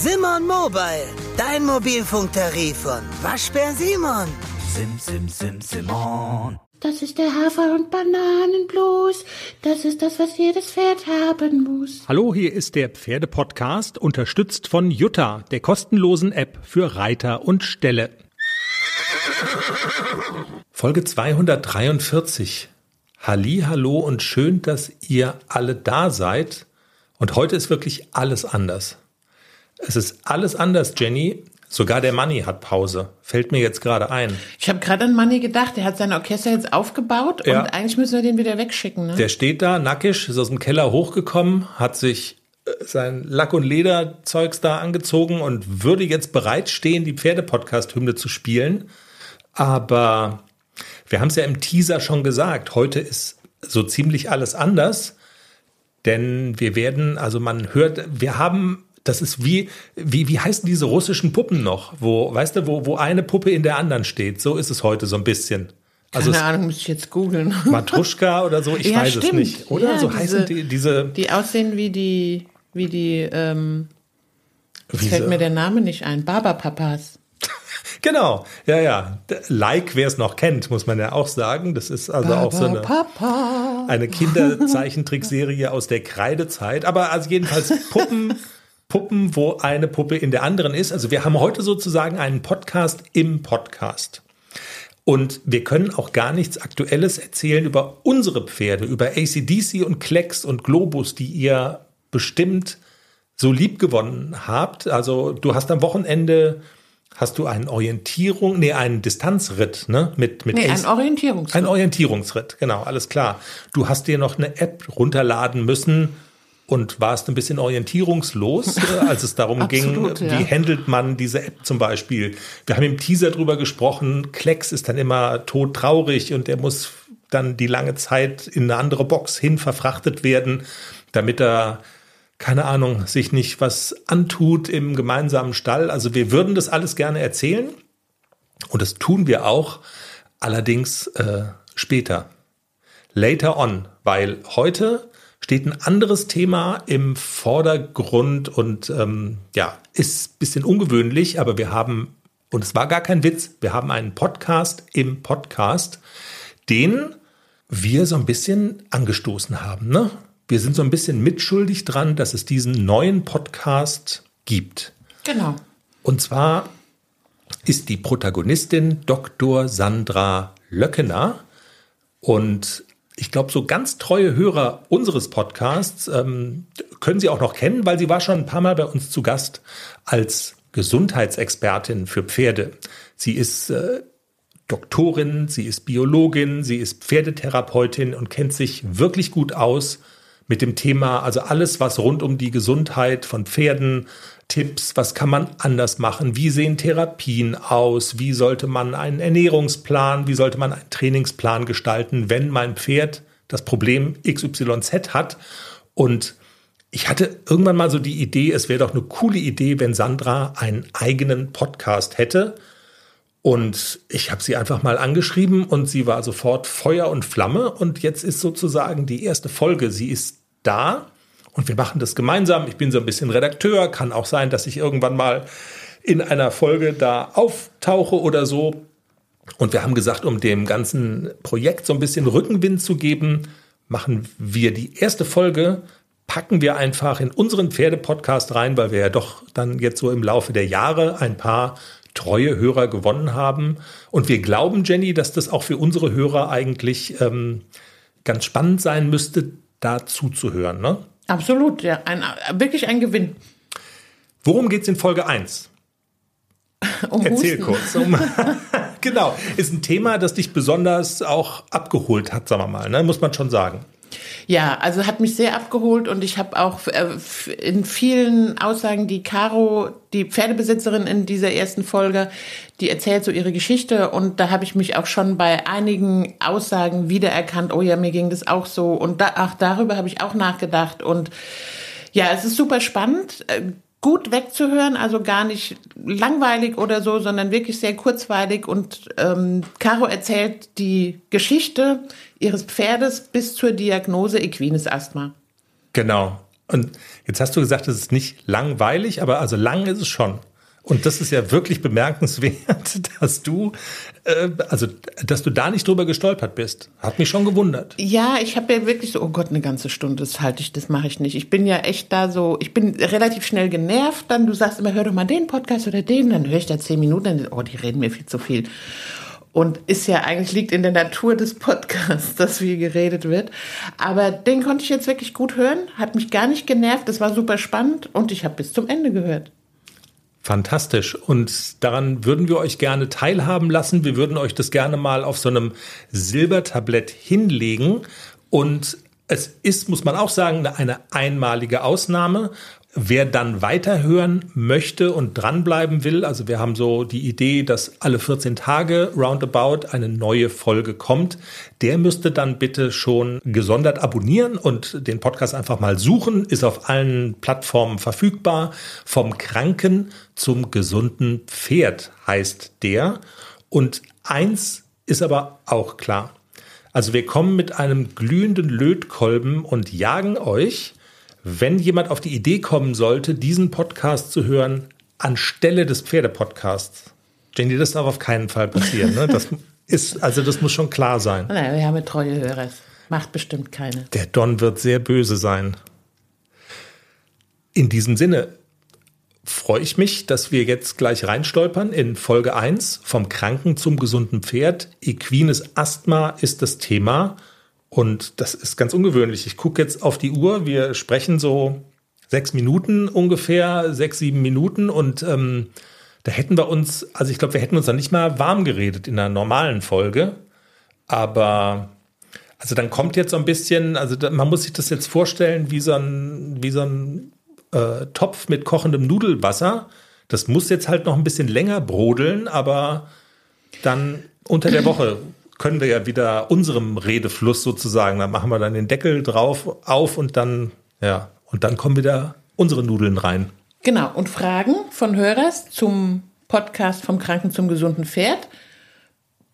Simon Mobile, dein Mobilfunktarif von Waschbär Simon. Sim, sim, sim, Simon. Das ist der Hafer- und Bananenblues. Das ist das, was jedes Pferd haben muss. Hallo, hier ist der Pferdepodcast, unterstützt von Jutta, der kostenlosen App für Reiter und Ställe. Folge 243. Halli, hallo und schön, dass ihr alle da seid. Und heute ist wirklich alles anders. Es ist alles anders, Jenny. Sogar der Manni hat Pause. Fällt mir jetzt gerade ein. Ich habe gerade an Manni gedacht, der hat sein Orchester jetzt aufgebaut Ja. und eigentlich müssen wir den wieder wegschicken. Ne? Der steht da nackig, ist aus dem Keller hochgekommen, hat sich äh, sein Lack- und Lederzeugs da angezogen und würde jetzt bereitstehen, die Pferdepodcast-Hymne zu spielen. Aber wir haben es ja im Teaser schon gesagt, heute ist so ziemlich alles anders. Denn wir werden, also man hört, wir haben, das ist wie, wie, wie heißen diese russischen Puppen noch? Wo, weißt du, wo, wo eine Puppe in der anderen steht. So ist es heute so ein bisschen. Also Keine es- Ahnung, müsste ich jetzt googeln. Matruschka oder so, ich Ja, weiß es stimmt. nicht. Oder Ja, so diese- heißen die, diese. Die aussehen wie die, wie die, ähm, Wie fällt mir der Name nicht ein. Barberpapas. Genau, ja, ja. Like, wer es noch kennt, muss man ja auch sagen. Das ist also auch so eine, Papa. eine Kinderzeichentrickserie aus der Kreidezeit. Aber also jedenfalls Puppen, Puppen, wo eine Puppe in der anderen ist. Also wir haben heute sozusagen einen Podcast im Podcast. Und wir können auch gar nichts Aktuelles erzählen über unsere Pferde, über ACDC und Klecks und Globus, die ihr bestimmt so lieb gewonnen habt. Also du hast am Wochenende, hast du einen Orientierung, nee, einen Distanzritt, ne? Mit, mit Nee, ein Orientierungsritt. ein Orientierungsritt, genau, alles klar. Du hast dir noch eine App runterladen müssen und warst ein bisschen orientierungslos, äh, als es darum Absolut, ging, ja. wie handelt man diese App zum Beispiel. Wir haben im Teaser drüber gesprochen, Klecks ist dann immer todtraurig und er muss dann die lange Zeit in eine andere Box hin verfrachtet werden, damit er keine Ahnung, sich nicht was antut im gemeinsamen Stall. Also wir würden das alles gerne erzählen und das tun wir auch, allerdings äh, später, later on, weil heute steht ein anderes Thema im Vordergrund und ähm, ja, ist ein bisschen ungewöhnlich, aber wir haben, und es war gar kein Witz, wir haben einen Podcast im Podcast, den wir so ein bisschen angestoßen haben. Ne? Wir sind so ein bisschen mitschuldig dran, dass es diesen neuen Podcast gibt. Genau. Und zwar ist die Protagonistin Dr. Sandra Löckener. Und ich glaube, so ganz treue Hörer unseres Podcasts ähm, können sie auch noch kennen, weil sie war schon ein paar Mal bei uns zu Gast als Gesundheitsexpertin für Pferde. Sie ist äh, Doktorin, sie ist Biologin, sie ist Pferdetherapeutin und kennt sich wirklich gut aus mit dem Thema, also alles, was rund um die Gesundheit von Pferden, Tipps, was kann man anders machen, wie sehen Therapien aus, wie sollte man einen Ernährungsplan, wie sollte man einen Trainingsplan gestalten, wenn mein Pferd das Problem XYZ hat. Und ich hatte irgendwann mal so die Idee, es wäre doch eine coole Idee, wenn Sandra einen eigenen Podcast hätte. Und ich habe sie einfach mal angeschrieben und sie war sofort Feuer und Flamme. Und jetzt ist sozusagen die erste Folge. Sie ist da und wir machen das gemeinsam. Ich bin so ein bisschen Redakteur. Kann auch sein, dass ich irgendwann mal in einer Folge da auftauche oder so. Und wir haben gesagt, um dem ganzen Projekt so ein bisschen Rückenwind zu geben, machen wir die erste Folge, packen wir einfach in unseren Pferdepodcast rein, weil wir ja doch dann jetzt so im Laufe der Jahre ein paar treue Hörer gewonnen haben. Und wir glauben, Jenny, dass das auch für unsere Hörer eigentlich ähm, ganz spannend sein müsste, da zuzuhören. Ne? Absolut, ja. Ein, wirklich ein Gewinn. Worum geht's in Folge 1? Um Erzähl Husten. kurz. Um, genau, ist ein Thema, das dich besonders auch abgeholt hat, sagen wir mal, ne? muss man schon sagen. Ja, also hat mich sehr abgeholt und ich habe auch äh, in vielen Aussagen, die Caro, die Pferdebesitzerin in dieser ersten Folge, die erzählt so ihre Geschichte und da habe ich mich auch schon bei einigen Aussagen wiedererkannt, oh ja, mir ging das auch so und da, ach, darüber habe ich auch nachgedacht und ja, es ist super spannend. Gut wegzuhören, also gar nicht langweilig oder so, sondern wirklich sehr kurzweilig. Und ähm, Caro erzählt die Geschichte ihres Pferdes bis zur Diagnose Equines Asthma. Genau. Und jetzt hast du gesagt, es ist nicht langweilig, aber also lang ist es schon. Und das ist ja wirklich bemerkenswert, dass du, äh, also, dass du da nicht drüber gestolpert bist. Hat mich schon gewundert. Ja, ich habe ja wirklich so, oh Gott, eine ganze Stunde, das halte ich, das mache ich nicht. Ich bin ja echt da so, ich bin relativ schnell genervt. Dann du sagst immer, hör doch mal den Podcast oder den, dann höre ich da zehn Minuten, dann, oh, die reden mir viel zu viel. Und ist ja eigentlich liegt in der Natur des Podcasts, dass viel geredet wird. Aber den konnte ich jetzt wirklich gut hören, hat mich gar nicht genervt, das war super spannend und ich habe bis zum Ende gehört. Fantastisch. Und daran würden wir euch gerne teilhaben lassen. Wir würden euch das gerne mal auf so einem Silbertablett hinlegen. Und es ist, muss man auch sagen, eine einmalige Ausnahme. Wer dann weiterhören möchte und dranbleiben will, also wir haben so die Idee, dass alle 14 Tage roundabout eine neue Folge kommt, der müsste dann bitte schon gesondert abonnieren und den Podcast einfach mal suchen, ist auf allen Plattformen verfügbar. Vom Kranken zum gesunden Pferd heißt der. Und eins ist aber auch klar. Also wir kommen mit einem glühenden Lötkolben und jagen euch wenn jemand auf die Idee kommen sollte, diesen Podcast zu hören anstelle des Pferdepodcasts, Jenny, das darf auf keinen Fall passieren. Ne? Das ist, also das muss schon klar sein. Nein, wir haben treue Hörer. Macht bestimmt keine. Der Don wird sehr böse sein. In diesem Sinne freue ich mich, dass wir jetzt gleich reinstolpern in Folge 1 vom Kranken zum gesunden Pferd. Equines Asthma ist das Thema. Und das ist ganz ungewöhnlich. Ich gucke jetzt auf die Uhr. Wir sprechen so sechs Minuten ungefähr, sechs, sieben Minuten. Und ähm, da hätten wir uns, also ich glaube, wir hätten uns dann nicht mal warm geredet in einer normalen Folge. Aber also dann kommt jetzt so ein bisschen, also man muss sich das jetzt vorstellen wie so ein, wie so ein äh, Topf mit kochendem Nudelwasser. Das muss jetzt halt noch ein bisschen länger brodeln, aber dann unter der Woche können wir ja wieder unserem Redefluss sozusagen, da machen wir dann den Deckel drauf auf und dann, ja, und dann kommen wieder unsere Nudeln rein. Genau, und Fragen von Hörers zum Podcast vom Kranken zum gesunden Pferd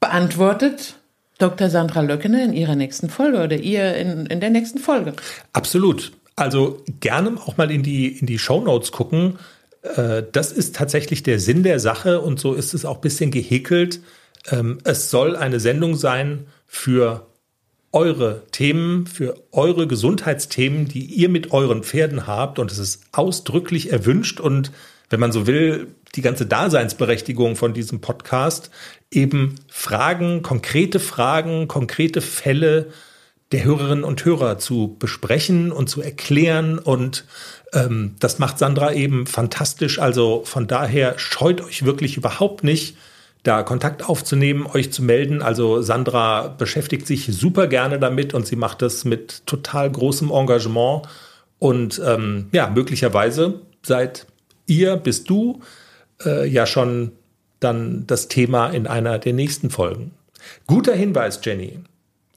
beantwortet Dr. Sandra Löckene in ihrer nächsten Folge oder ihr in, in der nächsten Folge. Absolut. Also gerne auch mal in die, in die Show Notes gucken. Äh, das ist tatsächlich der Sinn der Sache und so ist es auch ein bisschen gehäkelt. Ähm, es soll eine Sendung sein für eure Themen, für eure Gesundheitsthemen, die ihr mit euren Pferden habt. Und es ist ausdrücklich erwünscht und wenn man so will, die ganze Daseinsberechtigung von diesem Podcast, eben Fragen, konkrete Fragen, konkrete Fälle der Hörerinnen und Hörer zu besprechen und zu erklären. Und ähm, das macht Sandra eben fantastisch. Also von daher scheut euch wirklich überhaupt nicht, da Kontakt aufzunehmen, euch zu melden. Also Sandra beschäftigt sich super gerne damit und sie macht das mit total großem Engagement. Und ähm, ja, möglicherweise seid ihr, bist du äh, ja schon dann das Thema in einer der nächsten Folgen. Guter Hinweis, Jenny.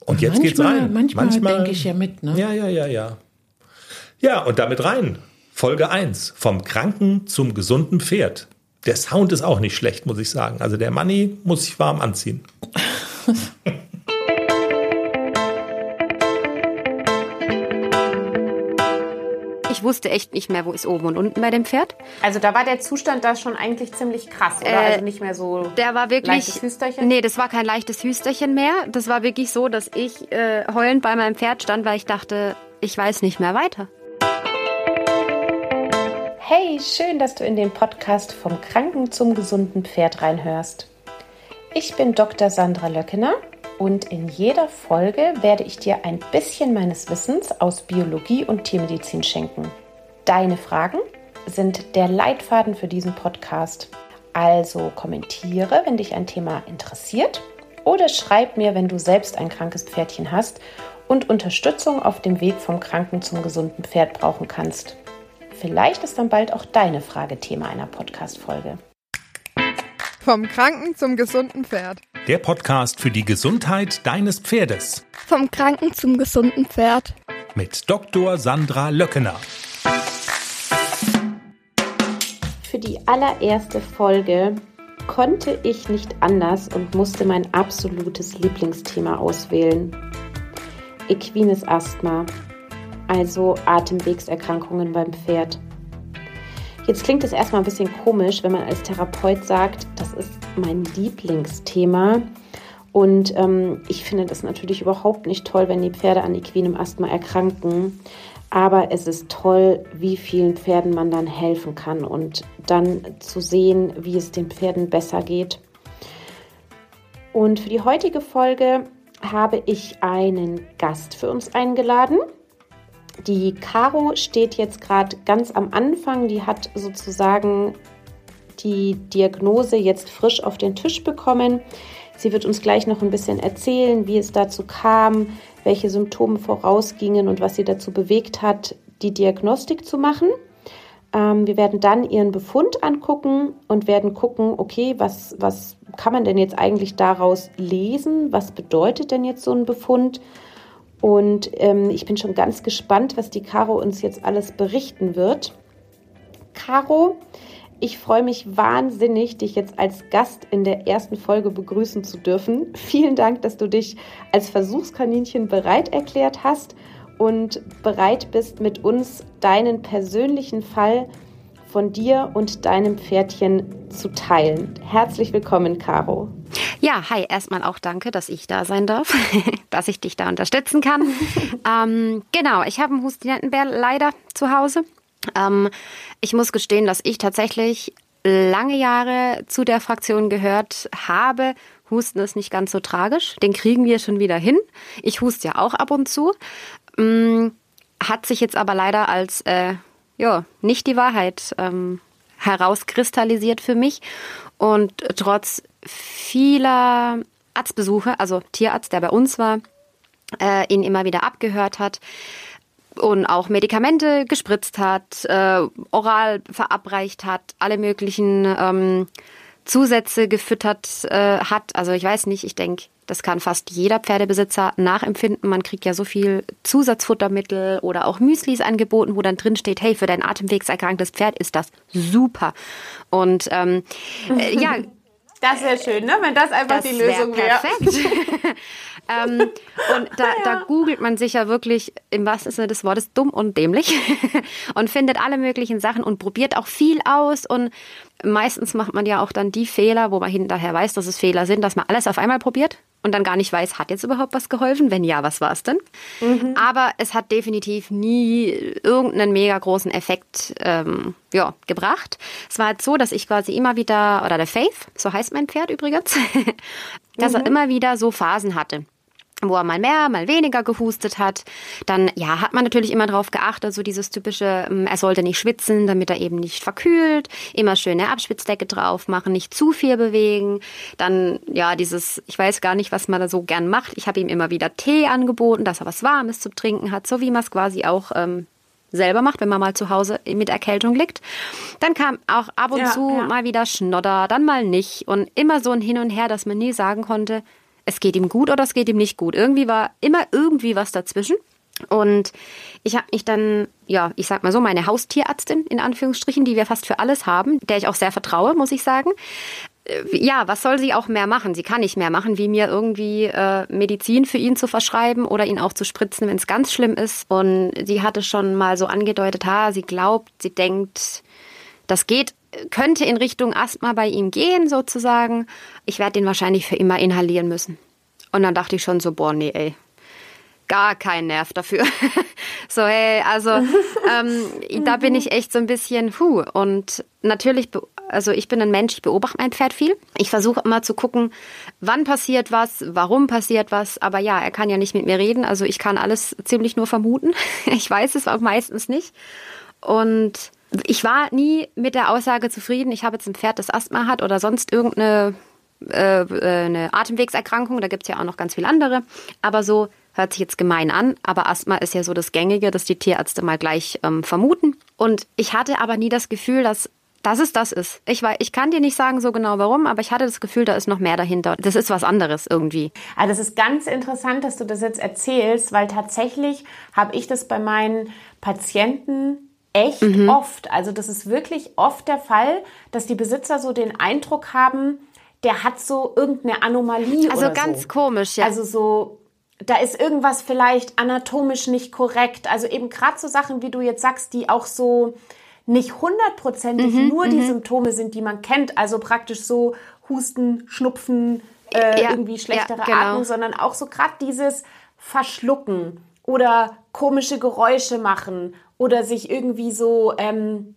Und jetzt manchmal, geht's rein. Manchmal, manchmal denke ich ja mit, ne? Ja, ja, ja, ja. Ja, und damit rein. Folge 1. Vom Kranken zum gesunden Pferd der Sound ist auch nicht schlecht, muss ich sagen. Also der Money muss sich warm anziehen. Ich wusste echt nicht mehr, wo ist oben und unten bei dem Pferd. Also da war der Zustand da schon eigentlich ziemlich krass, oder? Äh, also nicht mehr so der war wirklich, leichtes Hüsterchen? Nee, das war kein leichtes Hüsterchen mehr. Das war wirklich so, dass ich äh, heulend bei meinem Pferd stand, weil ich dachte, ich weiß nicht mehr weiter. Hey, schön, dass du in den Podcast vom Kranken zum gesunden Pferd reinhörst. Ich bin Dr. Sandra Löckener und in jeder Folge werde ich dir ein bisschen meines Wissens aus Biologie und Tiermedizin schenken. Deine Fragen sind der Leitfaden für diesen Podcast. Also kommentiere, wenn dich ein Thema interessiert oder schreib mir, wenn du selbst ein krankes Pferdchen hast und Unterstützung auf dem Weg vom Kranken zum gesunden Pferd brauchen kannst. Vielleicht ist dann bald auch deine Frage Thema einer Podcast-Folge. Vom Kranken zum gesunden Pferd. Der Podcast für die Gesundheit deines Pferdes. Vom Kranken zum gesunden Pferd. Mit Dr. Sandra Löckener. Für die allererste Folge konnte ich nicht anders und musste mein absolutes Lieblingsthema auswählen. Equines Asthma also Atemwegserkrankungen beim Pferd. Jetzt klingt es erstmal ein bisschen komisch, wenn man als Therapeut sagt, das ist mein Lieblingsthema. Und ähm, ich finde das natürlich überhaupt nicht toll, wenn die Pferde an equinem Asthma erkranken. Aber es ist toll, wie vielen Pferden man dann helfen kann und dann zu sehen, wie es den Pferden besser geht. Und für die heutige Folge habe ich einen Gast für uns eingeladen. Die Caro steht jetzt gerade ganz am Anfang. Die hat sozusagen die Diagnose jetzt frisch auf den Tisch bekommen. Sie wird uns gleich noch ein bisschen erzählen, wie es dazu kam, welche Symptome vorausgingen und was sie dazu bewegt hat, die Diagnostik zu machen. Ähm, wir werden dann ihren Befund angucken und werden gucken, okay, was, was kann man denn jetzt eigentlich daraus lesen? Was bedeutet denn jetzt so ein Befund? Und ähm, ich bin schon ganz gespannt, was die Caro uns jetzt alles berichten wird. Caro, ich freue mich wahnsinnig, dich jetzt als Gast in der ersten Folge begrüßen zu dürfen. Vielen Dank, dass du dich als Versuchskaninchen bereit erklärt hast und bereit bist, mit uns deinen persönlichen Fall von dir und deinem Pferdchen zu teilen. Herzlich willkommen, Caro. Ja, hi, erstmal auch danke, dass ich da sein darf, dass ich dich da unterstützen kann. ähm, genau, ich habe einen Hustinettenbär leider zu Hause. Ähm, ich muss gestehen, dass ich tatsächlich lange Jahre zu der Fraktion gehört habe. Husten ist nicht ganz so tragisch. Den kriegen wir schon wieder hin. Ich huste ja auch ab und zu. Ähm, hat sich jetzt aber leider als äh, ja, nicht die Wahrheit ähm, herauskristallisiert für mich. Und trotz vieler Arztbesuche, also Tierarzt, der bei uns war, äh, ihn immer wieder abgehört hat, und auch Medikamente gespritzt hat, äh, oral verabreicht hat, alle möglichen ähm, Zusätze gefüttert äh, hat. Also ich weiß nicht, ich denke, das kann fast jeder Pferdebesitzer nachempfinden. Man kriegt ja so viel Zusatzfuttermittel oder auch Müslis angeboten, wo dann drin steht, hey, für dein atemwegserkranktes Pferd ist das super. Und ähm, äh, ja. Das wäre schön, ne? wenn das einfach das die Lösung wäre. Perfekt. Ähm, und da, ja. da googelt man sich ja wirklich im wahrsten Sinne des Wortes dumm und dämlich und findet alle möglichen Sachen und probiert auch viel aus. Und meistens macht man ja auch dann die Fehler, wo man hinterher weiß, dass es Fehler sind, dass man alles auf einmal probiert und dann gar nicht weiß, hat jetzt überhaupt was geholfen? Wenn ja, was war es denn? Mhm. Aber es hat definitiv nie irgendeinen mega großen Effekt ähm, ja, gebracht. Es war halt so, dass ich quasi immer wieder, oder der Faith, so heißt mein Pferd übrigens, dass mhm. er immer wieder so Phasen hatte wo er mal mehr, mal weniger gehustet hat. Dann, ja, hat man natürlich immer darauf geachtet, so dieses typische, ähm, er sollte nicht schwitzen, damit er eben nicht verkühlt. Immer schöne Abspitzdecke drauf machen, nicht zu viel bewegen. Dann, ja, dieses, ich weiß gar nicht, was man da so gern macht. Ich habe ihm immer wieder Tee angeboten, dass er was Warmes zu trinken hat, so wie man es quasi auch ähm, selber macht, wenn man mal zu Hause mit Erkältung liegt. Dann kam auch ab und ja, zu ja. mal wieder Schnodder, dann mal nicht. Und immer so ein Hin und Her, dass man nie sagen konnte, es geht ihm gut oder es geht ihm nicht gut. Irgendwie war immer irgendwie was dazwischen. Und ich habe mich dann, ja, ich sag mal so, meine Haustierärztin in Anführungsstrichen, die wir fast für alles haben, der ich auch sehr vertraue, muss ich sagen. Äh, ja, was soll sie auch mehr machen? Sie kann nicht mehr machen, wie mir irgendwie äh, Medizin für ihn zu verschreiben oder ihn auch zu spritzen, wenn es ganz schlimm ist. Und sie hatte schon mal so angedeutet, ha, sie glaubt, sie denkt, das geht könnte in Richtung Asthma bei ihm gehen, sozusagen. Ich werde den wahrscheinlich für immer inhalieren müssen. Und dann dachte ich schon so, boah, nee, ey, gar kein Nerv dafür. so, hey, also ähm, da bin ich echt so ein bisschen, hu. Und natürlich, also ich bin ein Mensch, ich beobachte mein Pferd viel. Ich versuche immer zu gucken, wann passiert was, warum passiert was. Aber ja, er kann ja nicht mit mir reden, also ich kann alles ziemlich nur vermuten. ich weiß es auch meistens nicht. Und ich war nie mit der Aussage zufrieden, ich habe jetzt ein Pferd, das Asthma hat oder sonst irgendeine äh, äh eine Atemwegserkrankung. Da gibt es ja auch noch ganz viele andere. Aber so hört sich jetzt gemein an. Aber Asthma ist ja so das Gängige, das die Tierärzte mal gleich ähm, vermuten. Und ich hatte aber nie das Gefühl, dass dass es das ist. Ich, weiß, ich kann dir nicht sagen so genau warum, aber ich hatte das Gefühl, da ist noch mehr dahinter. Das ist was anderes irgendwie. Also das ist ganz interessant, dass du das jetzt erzählst, weil tatsächlich habe ich das bei meinen Patienten echt mhm. oft. Also das ist wirklich oft der Fall, dass die Besitzer so den Eindruck haben, der hat so irgendeine Anomalie. Also ganz so. komisch, ja. Also so da ist irgendwas vielleicht anatomisch nicht korrekt. Also eben gerade so Sachen, wie du jetzt sagst, die auch so nicht hundertprozentig Mhm, nur die mhm. Symptome sind, die man kennt. Also praktisch so Husten, Schnupfen, äh, Ja, irgendwie schlechtere ja, genau. Atmung, sondern auch so gerade dieses Verschlucken oder komische Geräusche machen oder sich irgendwie so, ähm,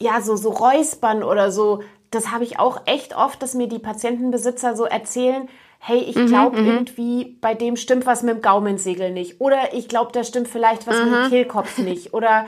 ja, so, so räuspern oder so. Das habe ich auch echt oft, dass mir die Patientenbesitzer so erzählen, hey, ich Mhm, glaube mhm. irgendwie, bei dem stimmt was mit dem Gaumensegel nicht. Oder ich glaube, da stimmt vielleicht was mit Mhm. dem Kehlkopf nicht. Oder,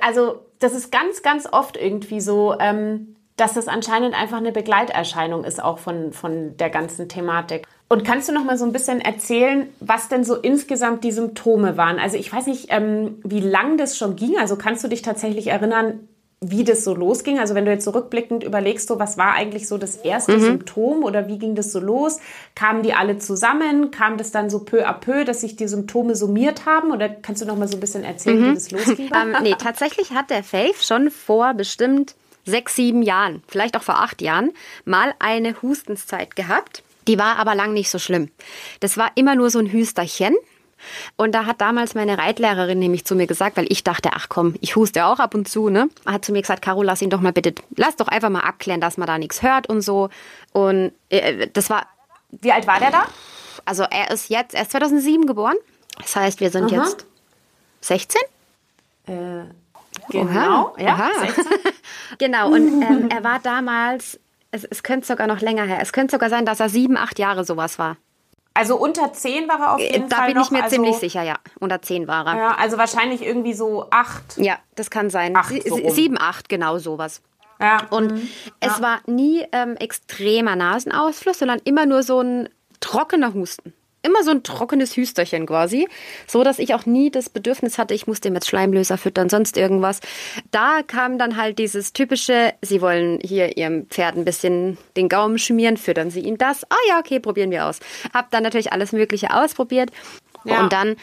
also, das ist ganz, ganz oft irgendwie so, ähm, dass das anscheinend einfach eine Begleiterscheinung ist, auch von, von der ganzen Thematik. Und kannst du noch mal so ein bisschen erzählen, was denn so insgesamt die Symptome waren? Also ich weiß nicht, ähm, wie lang das schon ging. Also kannst du dich tatsächlich erinnern, wie das so losging? Also wenn du jetzt zurückblickend überlegst, so was war eigentlich so das erste Mhm. Symptom oder wie ging das so los? Kamen die alle zusammen? Kam das dann so peu à peu, dass sich die Symptome summiert haben? Oder kannst du noch mal so ein bisschen erzählen, Mhm. wie das losging? ähm, nee, tatsächlich hat der Faith schon vor bestimmt sechs, sieben Jahren, vielleicht auch vor acht Jahren, mal eine Hustenszeit gehabt. Die war aber lang nicht so schlimm. Das war immer nur so ein Hüsterchen. Und da hat damals meine Reitlehrerin nämlich zu mir gesagt, weil ich dachte, ach komm, ich huste auch ab und zu, ne? Hat zu mir gesagt, Caro, lass ihn doch mal bitte, lass doch einfach mal abklären, dass man da nichts hört und so. Und äh, das war. Wie alt war der da? Also er ist jetzt, er ist 2007 geboren. Das heißt, wir sind Aha. jetzt 16? Genau, Oha, ja. 16. genau, und ähm, er war damals, es, es könnte sogar noch länger her, es könnte sogar sein, dass er sieben, acht Jahre sowas war. Also unter 10 war er auf jeden Äh, da Fall bin noch. ich mir also, ziemlich sicher, ja. Unter zehn war er. Ja, also wahrscheinlich irgendwie so 8. Ja, das kann sein. Acht so rum. sieben, acht, genau sowas. Ja. Und mhm. es war nie ähm, extremer Nasenausfluss, sondern immer nur so ein trockener Husten. Immer so ein trockenes Hüsterchen quasi. So, dass ich auch nie das Bedürfnis hatte, ich muss dem jetzt Schleimlöser füttern, sonst irgendwas. Da kam dann halt dieses typische, sie wollen hier ihrem Pferd ein bisschen den Gaumen schmieren, füttern sie ihm das. Ah ja, okay, probieren wir aus. Hab dann natürlich alles Mögliche ausprobiert. Ja. Und dann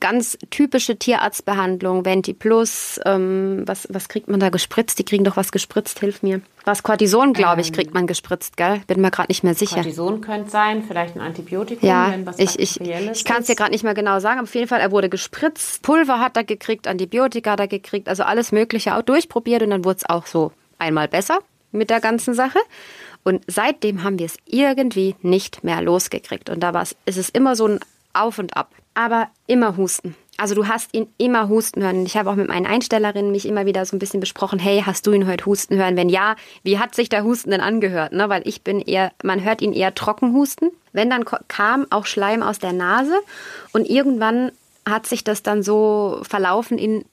ganz typische Tierarztbehandlung, Venti Plus, ähm, was, was kriegt man da gespritzt? Die kriegen doch was gespritzt, hilf mir. Was Cortison, glaube ich, kriegt man gespritzt, gell? Bin mir gerade nicht mehr sicher. Cortison könnte sein, vielleicht ein Antibiotikum, Ja, wenn was ich, ich, ich kann es dir gerade nicht mehr genau sagen, aber auf jeden Fall, er wurde gespritzt, Pulver hat er gekriegt, Antibiotika hat er gekriegt, also alles Mögliche auch durchprobiert und dann wurde es auch so einmal besser mit der ganzen Sache. Und seitdem haben wir es irgendwie nicht mehr losgekriegt. Und da war's, ist es immer so ein Auf und Ab. Aber immer Husten. Also du hast ihn immer husten hören. Ich habe auch mit meinen Einstellerinnen mich immer wieder so ein bisschen besprochen, hey, hast du ihn heute husten hören? Wenn ja, wie hat sich der Husten denn angehört? Ne? Weil ich bin eher, man hört ihn eher trocken husten. Wenn dann kam auch Schleim aus der Nase und irgendwann hat sich das dann so verlaufen in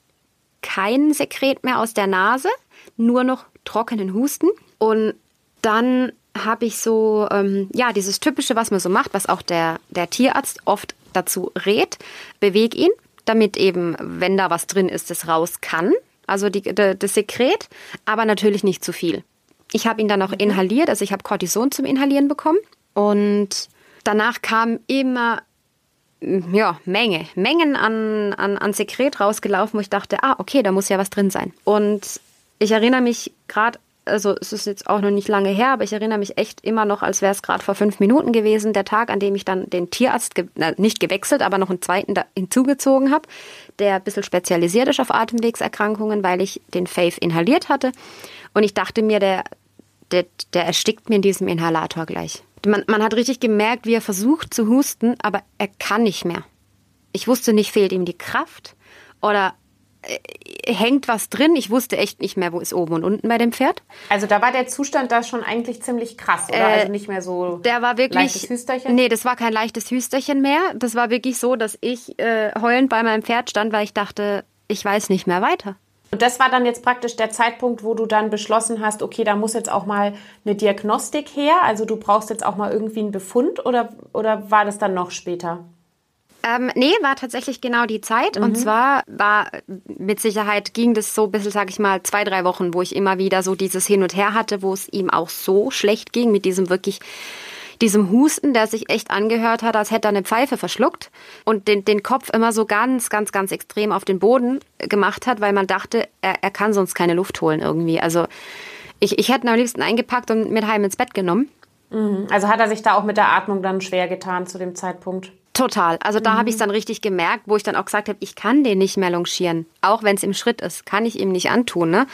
kein Sekret mehr aus der Nase, nur noch trockenen Husten. Und dann habe ich so, ähm, ja, dieses Typische, was man so macht, was auch der, der Tierarzt oft dazu rät, beweg ihn, damit eben, wenn da was drin ist, es raus kann. Also die, de, das Sekret, aber natürlich nicht zu viel. Ich habe ihn dann auch inhaliert, also ich habe Cortison zum Inhalieren bekommen. Und danach kam immer ja, Menge, Mengen an, an, an Sekret rausgelaufen, wo ich dachte, ah, okay, da muss ja was drin sein. Und ich erinnere mich gerade, also es ist jetzt auch noch nicht lange her, aber ich erinnere mich echt immer noch, als wäre es gerade vor fünf Minuten gewesen, der Tag, an dem ich dann den Tierarzt, ge na, nicht gewechselt, aber noch einen zweiten hinzugezogen habe, der ein bisschen spezialisiert ist auf Atemwegserkrankungen, weil ich den Faith inhaliert hatte. Und ich dachte mir, der, der, der erstickt mir in diesem Inhalator gleich. Man, man hat richtig gemerkt, wie er versucht zu husten, aber er kann nicht mehr. Ich wusste nicht, fehlt ihm die Kraft oder hängt was drin. Ich wusste echt nicht mehr, wo ist oben und unten bei dem Pferd. Also da war der Zustand da schon eigentlich ziemlich krass, oder? Äh, also nicht mehr so Der war wirklich. leichtes Hüsterchen? Nee, das war kein leichtes Hüsterchen mehr. Das war wirklich so, dass ich äh, heulend bei meinem Pferd stand, weil ich dachte, ich weiß nicht mehr weiter. Und das war dann jetzt praktisch der Zeitpunkt, wo du dann beschlossen hast, okay, da muss jetzt auch mal eine Diagnostik her. Also du brauchst jetzt auch mal irgendwie einen Befund oder, oder war das dann noch später? Ähm, nee, war tatsächlich genau die Zeit. Und zwar war mit Sicherheit ging das so ein bisschen, sag ich mal, zwei, drei Wochen, wo ich immer wieder so dieses Hin und Her hatte, wo es ihm auch so schlecht ging mit diesem wirklich diesem Husten, der sich echt angehört hat, als hätte er eine Pfeife verschluckt und den, den Kopf immer so ganz, ganz, ganz extrem auf den Boden gemacht hat, weil man dachte, er, er kann sonst keine Luft holen irgendwie. Also ich, ich hätte ihn am liebsten eingepackt und mit heim ins Bett genommen. Mhm. Also hat er sich da auch mit der Atmung dann schwer getan zu dem Zeitpunkt? Total. Also da habe ich es dann richtig gemerkt, wo ich dann auch gesagt habe, ich kann den nicht mehr longieren. Auch wenn es im Schritt ist, kann ich ihm nicht antun. Ne?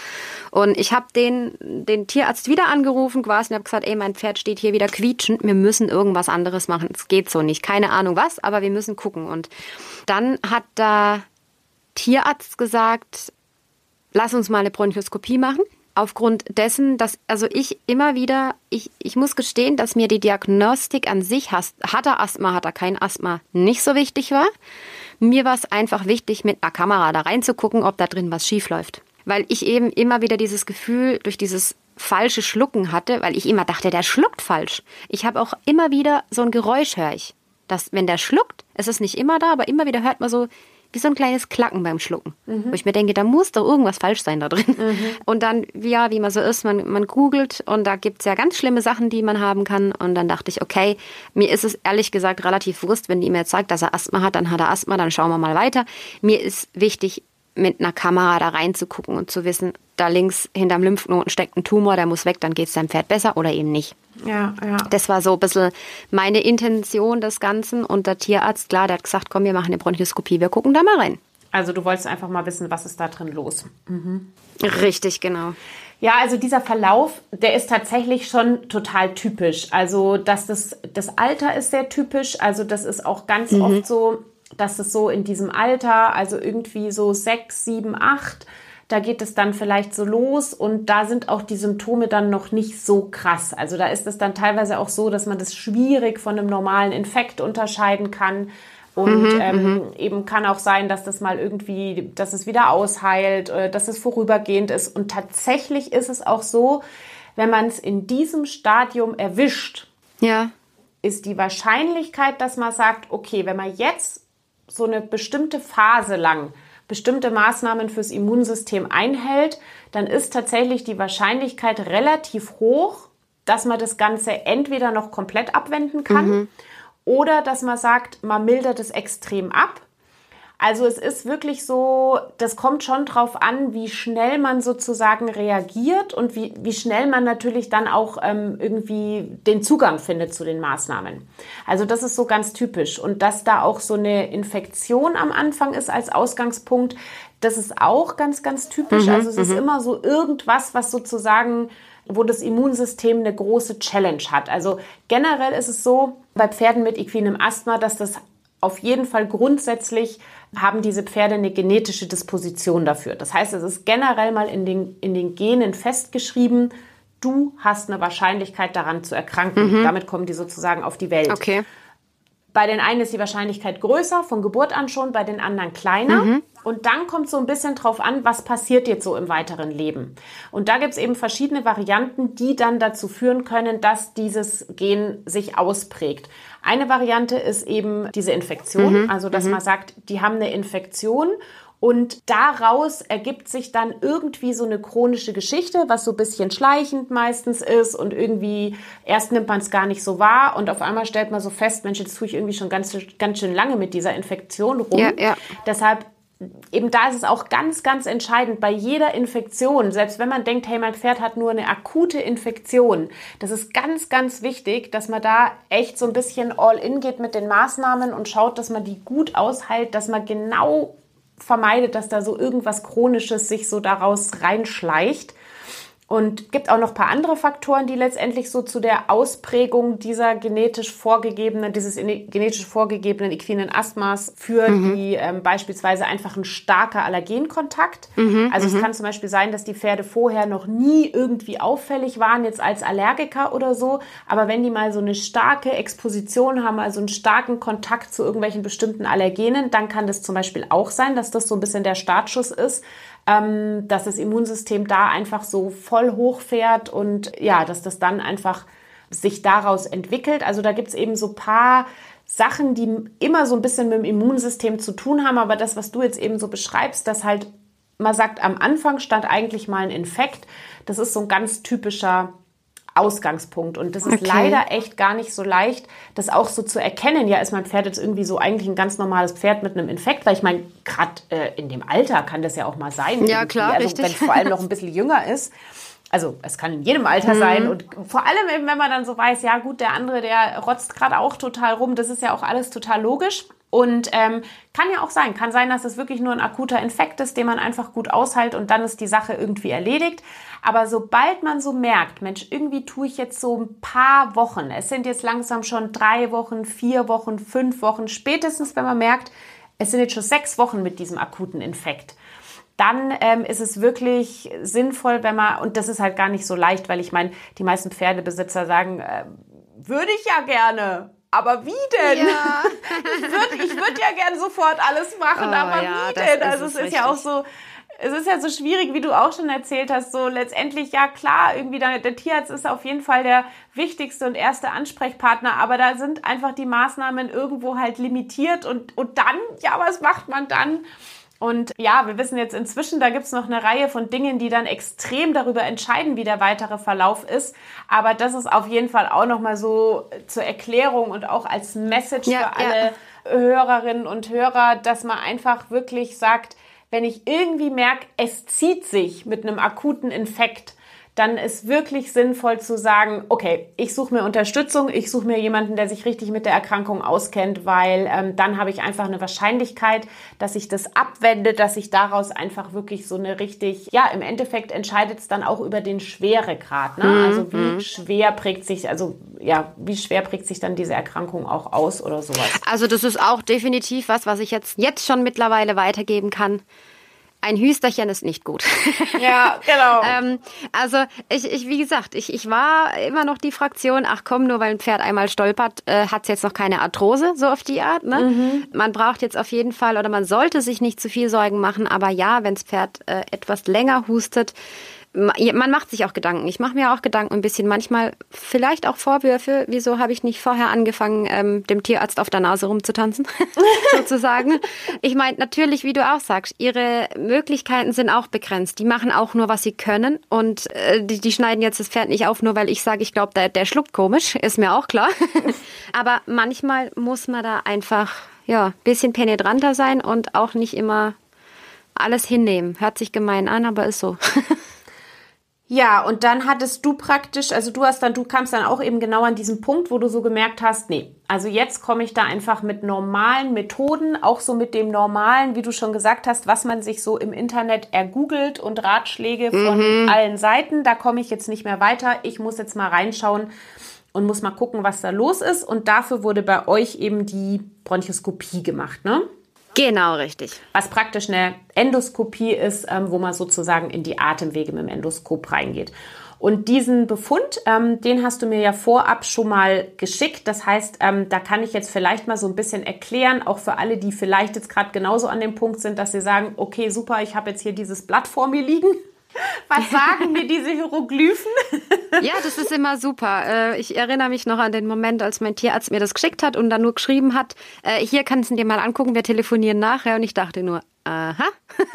Und ich habe den, den Tierarzt wieder angerufen quasi und habe gesagt, ey, mein Pferd steht hier wieder quietschend, wir müssen irgendwas anderes machen. Es geht so nicht. Keine Ahnung was, aber wir müssen gucken. Und dann hat der Tierarzt gesagt, lass uns mal eine Bronchoskopie machen aufgrund dessen, dass also ich immer wieder, ich, ich muss gestehen, dass mir die Diagnostik an sich, hat, er Asthma, hat er kein Asthma, nicht so wichtig war. Mir war es einfach wichtig, mit einer Kamera da reinzugucken, ob da drin was schief läuft. Weil ich eben immer wieder dieses Gefühl durch dieses falsche Schlucken hatte, weil ich immer dachte, der schluckt falsch. Ich habe auch immer wieder so ein Geräusch höre ich. Dass, wenn der schluckt, es ist nicht immer da, aber immer wieder hört man so wie so ein kleines Klacken beim Schlucken. Mhm. Wo ich mir denke, da muss doch irgendwas falsch sein da drin. Mhm. Und dann, ja, wie man so ist, man, man googelt und da gibt es ja ganz schlimme Sachen, die man haben kann. Und dann dachte ich, okay, mir ist es ehrlich gesagt relativ wurscht, wenn die mir jetzt sagt, dass er Asthma hat, dann hat er Asthma, dann schauen wir mal weiter. Mir ist wichtig, mit einer Kamera da reinzugucken und zu wissen, da links hinterm Lymphknoten steckt ein Tumor, der muss weg, dann geht es deinem Pferd besser oder eben nicht. Ja, ja. Das war so ein bisschen meine Intention des Ganzen. Und der Tierarzt, klar, der hat gesagt, komm, wir machen eine Bronchoskopie, wir gucken da mal rein. Also du wolltest einfach mal wissen, was ist da drin los. Mhm. Richtig, genau. Ja, also dieser Verlauf, der ist tatsächlich schon total typisch. Also, dass das, das Alter ist sehr typisch. Also, das ist auch ganz mhm. oft so, dass es so in diesem Alter, also irgendwie so sechs, sieben, acht, da geht es dann vielleicht so los und da sind auch die Symptome dann noch nicht so krass. Also da ist es dann teilweise auch so, dass man das schwierig von einem normalen Infekt unterscheiden kann. Und mhm, ähm, mhm. eben kann auch sein, dass das mal irgendwie, dass es wieder ausheilt, äh, dass es vorübergehend ist. Und tatsächlich ist es auch so, wenn man es in diesem Stadium erwischt, ja. ist die Wahrscheinlichkeit, dass man sagt, okay, wenn man jetzt so eine bestimmte Phase lang bestimmte Maßnahmen fürs Immunsystem einhält, dann ist tatsächlich die Wahrscheinlichkeit relativ hoch, dass man das Ganze entweder noch komplett abwenden kann mhm. oder dass man sagt, man mildert es extrem ab also es ist wirklich so, das kommt schon drauf an, wie schnell man sozusagen reagiert und wie, wie schnell man natürlich dann auch ähm, irgendwie den Zugang findet zu den Maßnahmen. Also das ist so ganz typisch. Und dass da auch so eine Infektion am Anfang ist als Ausgangspunkt, das ist auch ganz, ganz typisch. Mhm, also es ist mhm. immer so irgendwas, was sozusagen wo das Immunsystem eine große Challenge hat. Also generell ist es so bei Pferden mit equinem Asthma, dass das auf jeden Fall grundsätzlich haben diese Pferde eine genetische Disposition dafür. Das heißt, es ist generell mal in den, in den Genen festgeschrieben, du hast eine Wahrscheinlichkeit daran zu erkranken. Mhm. Damit kommen die sozusagen auf die Welt. Okay. Bei den einen ist die Wahrscheinlichkeit größer, von Geburt an schon, bei den anderen kleiner. Mhm. Und dann kommt so ein bisschen drauf an, was passiert jetzt so im weiteren Leben. Und da gibt es eben verschiedene Varianten, die dann dazu führen können, dass dieses Gen sich ausprägt. Eine Variante ist eben diese Infektion, mhm. also dass mhm. man sagt, die haben eine Infektion und daraus ergibt sich dann irgendwie so eine chronische Geschichte, was so ein bisschen schleichend meistens ist und irgendwie erst nimmt man es gar nicht so wahr und auf einmal stellt man so fest, Mensch, jetzt tue ich irgendwie schon ganz, ganz schön lange mit dieser Infektion rum. Ja, ja. Deshalb eben da ist es auch ganz, ganz entscheidend bei jeder Infektion, selbst wenn man denkt, hey, mein Pferd hat nur eine akute Infektion, das ist ganz, ganz wichtig, dass man da echt so ein bisschen all in geht mit den Maßnahmen und schaut, dass man die gut aushält, dass man genau vermeidet, dass da so irgendwas Chronisches sich so daraus reinschleicht. Und gibt auch noch ein paar andere Faktoren, die letztendlich so zu der Ausprägung dieser genetisch vorgegebenen, dieses genetisch vorgegebenen equinen Asthmas führen, mhm. wie ähm, beispielsweise einfach ein starker Allergenkontakt. Mhm, also es mhm. kann zum Beispiel sein, dass die Pferde vorher noch nie irgendwie auffällig waren, jetzt als Allergiker oder so. Aber wenn die mal so eine starke Exposition haben, also einen starken Kontakt zu irgendwelchen bestimmten Allergenen, dann kann das zum Beispiel auch sein, dass das so ein bisschen der Startschuss ist ähm, dass das Immunsystem da einfach so voll hochfährt und ja, dass das dann einfach sich daraus entwickelt. Also da gibt es eben so paar Sachen, die immer so ein bisschen mit dem Immunsystem zu tun haben, aber das, was du jetzt eben so beschreibst, dass halt man sagt, am Anfang stand eigentlich mal ein Infekt. Das ist so ein ganz typischer Ausgangspunkt. Und das ist okay. leider echt gar nicht so leicht, das auch so zu erkennen. Ja, ist mein Pferd jetzt irgendwie so eigentlich ein ganz normales Pferd mit einem Infekt? Weil ich meine, gerade äh, in dem Alter kann das ja auch mal sein. Ja, klar, also, richtig. Wenn es vor allem noch ein bisschen jünger ist. Also es kann in jedem Alter Mhm. sein und vor allem eben, wenn man dann so weiß, ja gut, der andere, der rotzt gerade auch total rum, das ist ja auch alles total logisch. Und ähm, kann ja auch sein, kann sein, dass es wirklich nur ein akuter Infekt ist, den man einfach gut aushält und dann ist die Sache irgendwie erledigt. Aber sobald man so merkt, Mensch, irgendwie tue ich jetzt so ein paar Wochen, es sind jetzt langsam schon drei Wochen, vier Wochen, fünf Wochen, spätestens wenn man merkt, es sind jetzt schon sechs Wochen mit diesem akuten Infekt, dann ähm, ist es wirklich sinnvoll, wenn man, und das ist halt gar nicht so leicht, weil ich meine, die meisten Pferdebesitzer sagen, äh, würde ich ja gerne. Aber wie denn? Ja. ich würde ich würd ja gerne sofort alles machen, Oh, aber ja, wie denn? Also es ist ja auch richtig. so, es ist ja so schwierig, wie du auch schon erzählt hast, so letztendlich, ja klar, irgendwie der, der Tierarzt ist auf jeden Fall der wichtigste und erste Ansprechpartner, aber da sind einfach die Maßnahmen irgendwo halt limitiert und, und dann, ja, was macht man dann? Und ja, wir wissen jetzt inzwischen, da gibt's noch eine Reihe von Dingen, die dann extrem darüber entscheiden, wie der weitere Verlauf ist. Aber das ist auf jeden Fall auch nochmal so zur Erklärung und auch als Message Ja, für ja. alle Hörerinnen und Hörer, dass man einfach wirklich sagt, wenn ich irgendwie merke, es zieht sich mit einem akuten Infekt, dann ist wirklich sinnvoll zu sagen, okay, ich suche mir Unterstützung, ich suche mir jemanden, der sich richtig mit der Erkrankung auskennt, weil ähm, dann habe ich einfach eine Wahrscheinlichkeit, dass ich das abwende, dass ich daraus einfach wirklich so eine richtig, ja, im Endeffekt entscheidet es dann auch über den Schweregrad. Ne? Also wie schwer prägt sich, also ja, wie schwer prägt sich dann diese Erkrankung auch aus oder sowas. Also das ist auch definitiv was, was ich jetzt, jetzt schon mittlerweile weitergeben kann. Ein Hüsterchen ist nicht gut. Ja, genau. ähm, also ich, ich, wie gesagt, ich, ich war immer noch die Fraktion, ach komm, nur weil ein Pferd einmal stolpert, äh, hat es jetzt noch keine Arthrose, so auf die Art. Ne? Man braucht jetzt auf jeden Fall oder man sollte sich nicht zu viel Sorgen machen, aber ja, wenn das Pferd äh, etwas länger hustet, man macht sich auch Gedanken. Ich mache mir auch Gedanken ein bisschen, manchmal vielleicht auch Vorwürfe, wieso habe ich nicht vorher angefangen, ähm, dem Tierarzt auf der Nase rumzutanzen, sozusagen. Ich meine, natürlich, wie du auch sagst, ihre Möglichkeiten sind auch begrenzt. Die machen auch nur, was sie können und äh, die, die schneiden jetzt das Pferd nicht auf, nur weil ich sage, ich glaube, der, der schluckt komisch, ist mir auch klar. Aber manchmal muss man da einfach, ja, bisschen penetranter sein und auch nicht immer alles hinnehmen. Hört sich gemein an, aber ist so. Ja, und dann hattest du praktisch, also du hast dann, du kamst dann auch eben genau an diesen Punkt, wo du so gemerkt hast, nee, also jetzt komme ich da einfach mit normalen Methoden, auch so mit dem normalen, wie du schon gesagt hast, was man sich so im Internet ergoogelt und Ratschläge von allen Seiten, da komme ich jetzt nicht mehr weiter. Ich muss jetzt mal reinschauen und muss mal gucken, was da los ist. Und dafür wurde bei euch eben die Bronchoskopie gemacht, ne? Genau, richtig. was praktisch eine Endoskopie ist, ähm, wo man sozusagen in die Atemwege mit dem Endoskop reingeht. Und diesen Befund, ähm, den hast du mir ja vorab schon mal geschickt. Das heißt, ähm, da kann ich jetzt vielleicht mal so ein bisschen erklären, auch für alle, die vielleicht jetzt gerade genauso an dem Punkt sind, dass sie sagen, okay, super, ich habe jetzt hier dieses Blatt vor mir liegen. Was sagen mir diese Hieroglyphen? Ja, das ist immer super. Äh, Ich erinnere mich noch an den Moment, als mein Tierarzt mir das geschickt hat und dann nur geschrieben hat, äh, hier kannst du dir mal angucken, wir telefonieren nachher. Und ich dachte nur, aha.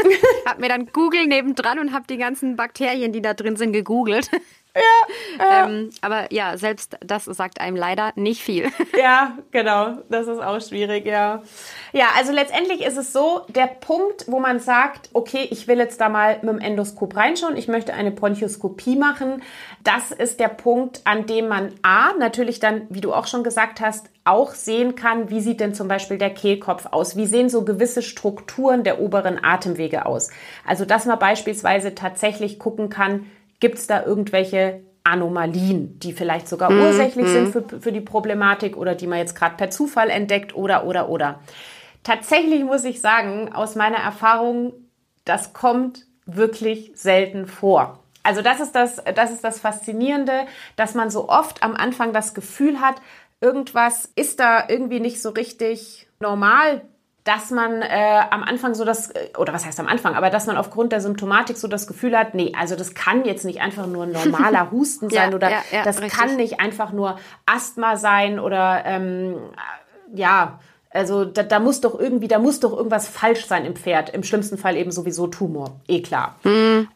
hab mir dann Google nebendran und hab die ganzen Bakterien, die da drin sind, gegoogelt. Ja, ähm, aber ja, selbst das sagt einem leider nicht viel. Ja, genau. Das ist auch schwierig, ja. Ja, also letztendlich ist es so, der Punkt, wo man sagt, okay, ich will jetzt da mal mit dem Endoskop reinschauen, ich möchte eine Bronchoskopie machen, das ist der Punkt, an dem man A, natürlich dann, wie du auch schon gesagt hast, auch sehen kann, wie sieht denn zum Beispiel der Kehlkopf aus, wie sehen so gewisse Strukturen der oberen Atemwege aus. Also, dass man beispielsweise tatsächlich gucken kann, gibt es da irgendwelche Anomalien, die vielleicht sogar ursächlich sind für, für die Problematik oder die man jetzt gerade per Zufall entdeckt oder, oder, oder. Tatsächlich muss ich sagen, aus meiner Erfahrung, das kommt wirklich selten vor. Also das ist das, das ist das Faszinierende, dass man so oft am Anfang das Gefühl hat, irgendwas ist da irgendwie nicht so richtig normal, dass man äh, am Anfang so das, äh, oder was heißt am Anfang, aber dass man aufgrund der Symptomatik so das Gefühl hat, nee, also das kann jetzt nicht einfach nur ein normaler Husten sein Ja, oder ja, ja, das richtig. kann nicht einfach nur Asthma sein oder ähm, ja, also da, da muss doch irgendwie, da muss doch irgendwas falsch sein im Pferd. Im schlimmsten Fall eben sowieso Tumor, eh klar.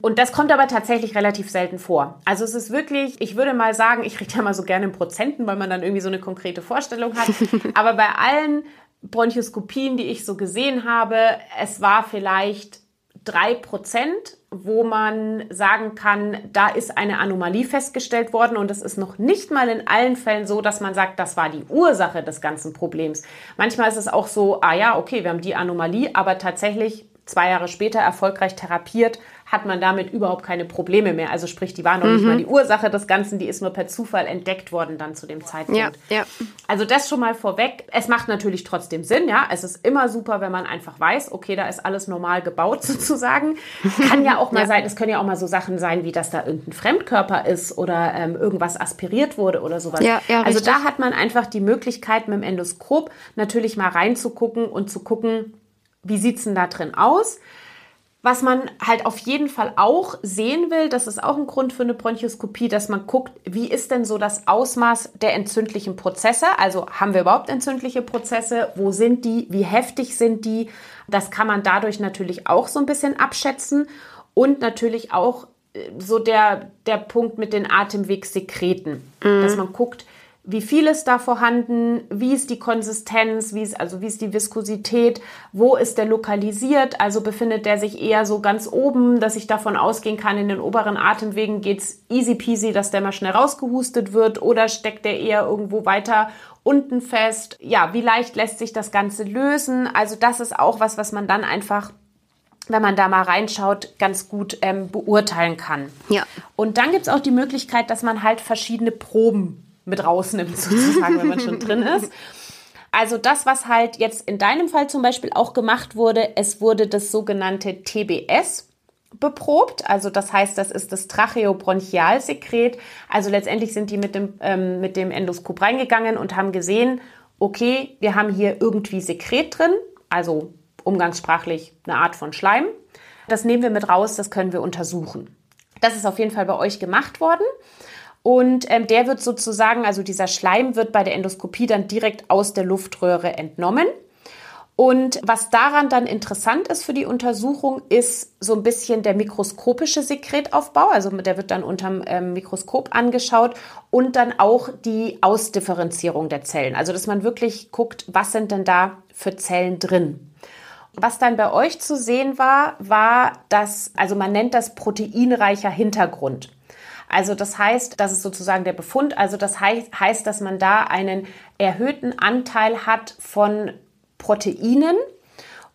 Und das kommt aber tatsächlich relativ selten vor. Also es ist wirklich, ich würde mal sagen, ich rede ja mal so gerne in Prozenten, weil man dann irgendwie so eine konkrete Vorstellung hat. aber bei allen Bronchoskopien, die ich so gesehen habe, es war vielleicht drei Prozent wo man sagen kann, da ist eine Anomalie festgestellt worden und es ist noch nicht mal in allen Fällen so, dass man sagt, das war die Ursache des ganzen Problems. Manchmal ist es auch so, ah ja, okay, wir haben die Anomalie, aber tatsächlich zwei Jahre später erfolgreich therapiert, hat man damit überhaupt keine Probleme mehr. Also sprich, die war noch mhm. nicht mal die Ursache des Ganzen, die ist nur per Zufall entdeckt worden dann zu dem Zeitpunkt. Ja, ja. Also das schon mal vorweg. Es macht natürlich trotzdem Sinn, ja. Es ist immer super, wenn man einfach weiß, okay, da ist alles normal gebaut sozusagen. Kann ja auch mal ja. sein, es können ja auch mal so Sachen sein, wie dass da irgendein Fremdkörper ist oder ähm, irgendwas aspiriert wurde oder sowas. Ja, ja, also richtig. da hat man einfach die Möglichkeit mit dem Endoskop natürlich mal reinzugucken und zu gucken, wie sieht's denn da drin aus? Was man halt auf jeden Fall auch sehen will, das ist auch ein Grund für eine Bronchoskopie, dass man guckt, wie ist denn so das Ausmaß der entzündlichen Prozesse? Also haben wir überhaupt entzündliche Prozesse? Wo sind die? Wie heftig sind die? Das kann man dadurch natürlich auch so ein bisschen abschätzen und natürlich auch äh, so der, der Punkt mit den Atemwegssekreten, mhm. dass man guckt, wie viel ist da vorhanden, wie ist die Konsistenz, wie ist, also wie ist die Viskosität, wo ist der lokalisiert, also befindet der sich eher so ganz oben, dass ich davon ausgehen kann, in den oberen Atemwegen geht's easy peasy, dass der mal schnell rausgehustet wird oder steckt der eher irgendwo weiter unten fest. Ja, wie leicht lässt sich das Ganze lösen? Also das ist auch was, was man dann einfach wenn man da mal reinschaut, ganz gut ähm, beurteilen kann. Ja. Und dann gibt's auch die Möglichkeit, dass man halt verschiedene Proben mit rausnimmt, sozusagen, wenn man schon drin ist. Also das, was halt jetzt in deinem Fall zum Beispiel auch gemacht wurde, es wurde das sogenannte TBS beprobt. Also das heißt, das ist das Tracheobronchialsekret. Also letztendlich sind die mit dem, ähm, mit dem Endoskop reingegangen und haben gesehen, okay, wir haben hier irgendwie Sekret drin, also umgangssprachlich eine Art von Schleim. Das nehmen wir mit raus, das können wir untersuchen. Das ist auf jeden Fall bei euch gemacht worden. Und ähm, der wird sozusagen, also dieser Schleim wird bei der Endoskopie dann direkt aus der Luftröhre entnommen. Und was daran dann interessant ist für die Untersuchung, ist so ein bisschen der mikroskopische Sekretaufbau. Also der wird dann unterm ähm, Mikroskop angeschaut und dann auch die Ausdifferenzierung der Zellen. Also dass man wirklich guckt, was sind denn da für Zellen drin. Was dann bei euch zu sehen war, war das, also man nennt das proteinreicher Hintergrund. Also das heißt, das ist sozusagen der Befund. Also das heißt, dass man da einen erhöhten Anteil hat von Proteinen.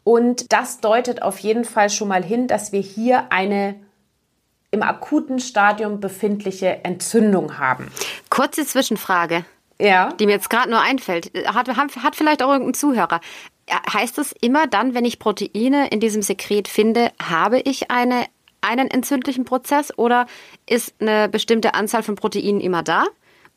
Und das deutet auf jeden Fall schon mal hin, dass wir hier eine im akuten Stadium befindliche Entzündung haben. Kurze Zwischenfrage. Ja. Die mir jetzt gerade nur einfällt. Hat, hat vielleicht auch irgendein Zuhörer. Heißt das immer dann, wenn ich Proteine in diesem Sekret finde, habe ich eine einen entzündlichen Prozess oder ist eine bestimmte Anzahl von Proteinen immer da?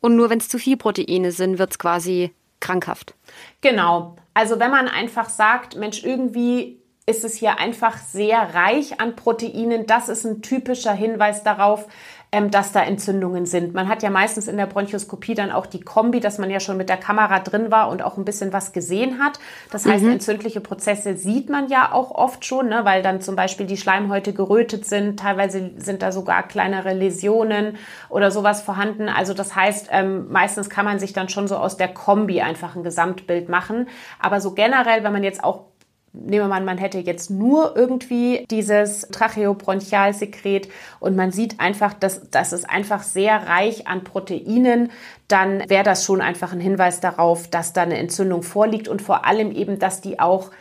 Und nur wenn es zu viel Proteine sind, wird es quasi krankhaft. Genau. Also wenn man einfach sagt, Mensch, irgendwie ist es hier einfach sehr reich an Proteinen, das ist ein typischer Hinweis darauf, ähm, dass da Entzündungen sind. Man hat ja meistens in der Bronchoskopie dann auch die Kombi, dass man ja schon mit der Kamera drin war und auch ein bisschen was gesehen hat. Das heißt, mhm. entzündliche Prozesse sieht man ja auch oft schon, ne, weil dann zum Beispiel die Schleimhäute gerötet sind. Teilweise sind da sogar kleinere Läsionen oder sowas vorhanden. Also das heißt, ähm, meistens kann man sich dann schon so aus der Kombi einfach ein Gesamtbild machen. Aber so generell, wenn man jetzt auch nehmen wir mal, man hätte jetzt nur irgendwie dieses Tracheobronchialsekret und man sieht einfach, dass das ist einfach sehr reich an Proteinen, dann wäre das schon einfach ein Hinweis darauf, dass da eine Entzündung vorliegt und vor allem eben, dass die auch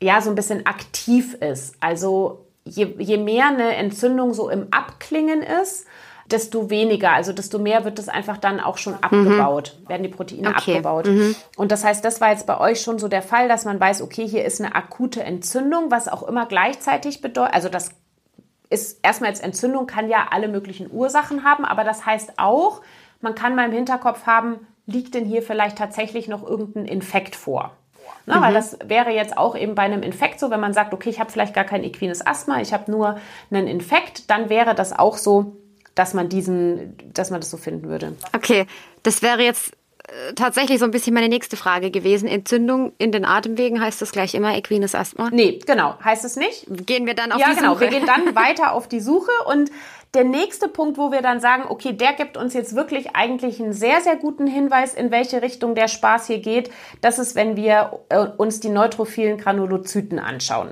ja so ein bisschen aktiv ist. Also je, je mehr eine Entzündung so im Abklingen ist, desto weniger, also desto mehr wird es einfach dann auch schon abgebaut, mhm. werden die Proteine okay. abgebaut. Mhm. Und das heißt, das war jetzt bei euch schon so der Fall, dass man weiß, okay, hier ist eine akute Entzündung, was auch immer gleichzeitig bedeutet, also das ist erstmal als Entzündung kann ja alle möglichen Ursachen haben, aber das heißt auch, man kann mal im Hinterkopf haben, liegt denn hier vielleicht tatsächlich noch irgendein Infekt vor? Na, mhm. Weil das wäre jetzt auch eben bei einem Infekt so, wenn man sagt, okay, ich habe vielleicht gar kein equines Asthma, ich habe nur einen Infekt, dann wäre das auch so, dass man diesen, dass man das so finden würde. Okay, das wäre jetzt äh, tatsächlich so ein bisschen meine nächste Frage gewesen. Entzündung in den Atemwegen heißt das gleich immer equines Asthma? Nee, genau, heißt es nicht. Gehen wir dann auf ja, die genau. Suche? Ja, genau. Wir gehen dann weiter auf die Suche und der nächste Punkt, wo wir dann sagen, okay, der gibt uns jetzt wirklich eigentlich einen sehr, sehr guten Hinweis, in welche Richtung der Spaß hier geht, das ist, wenn wir äh, uns die neutrophilen Granulozyten anschauen.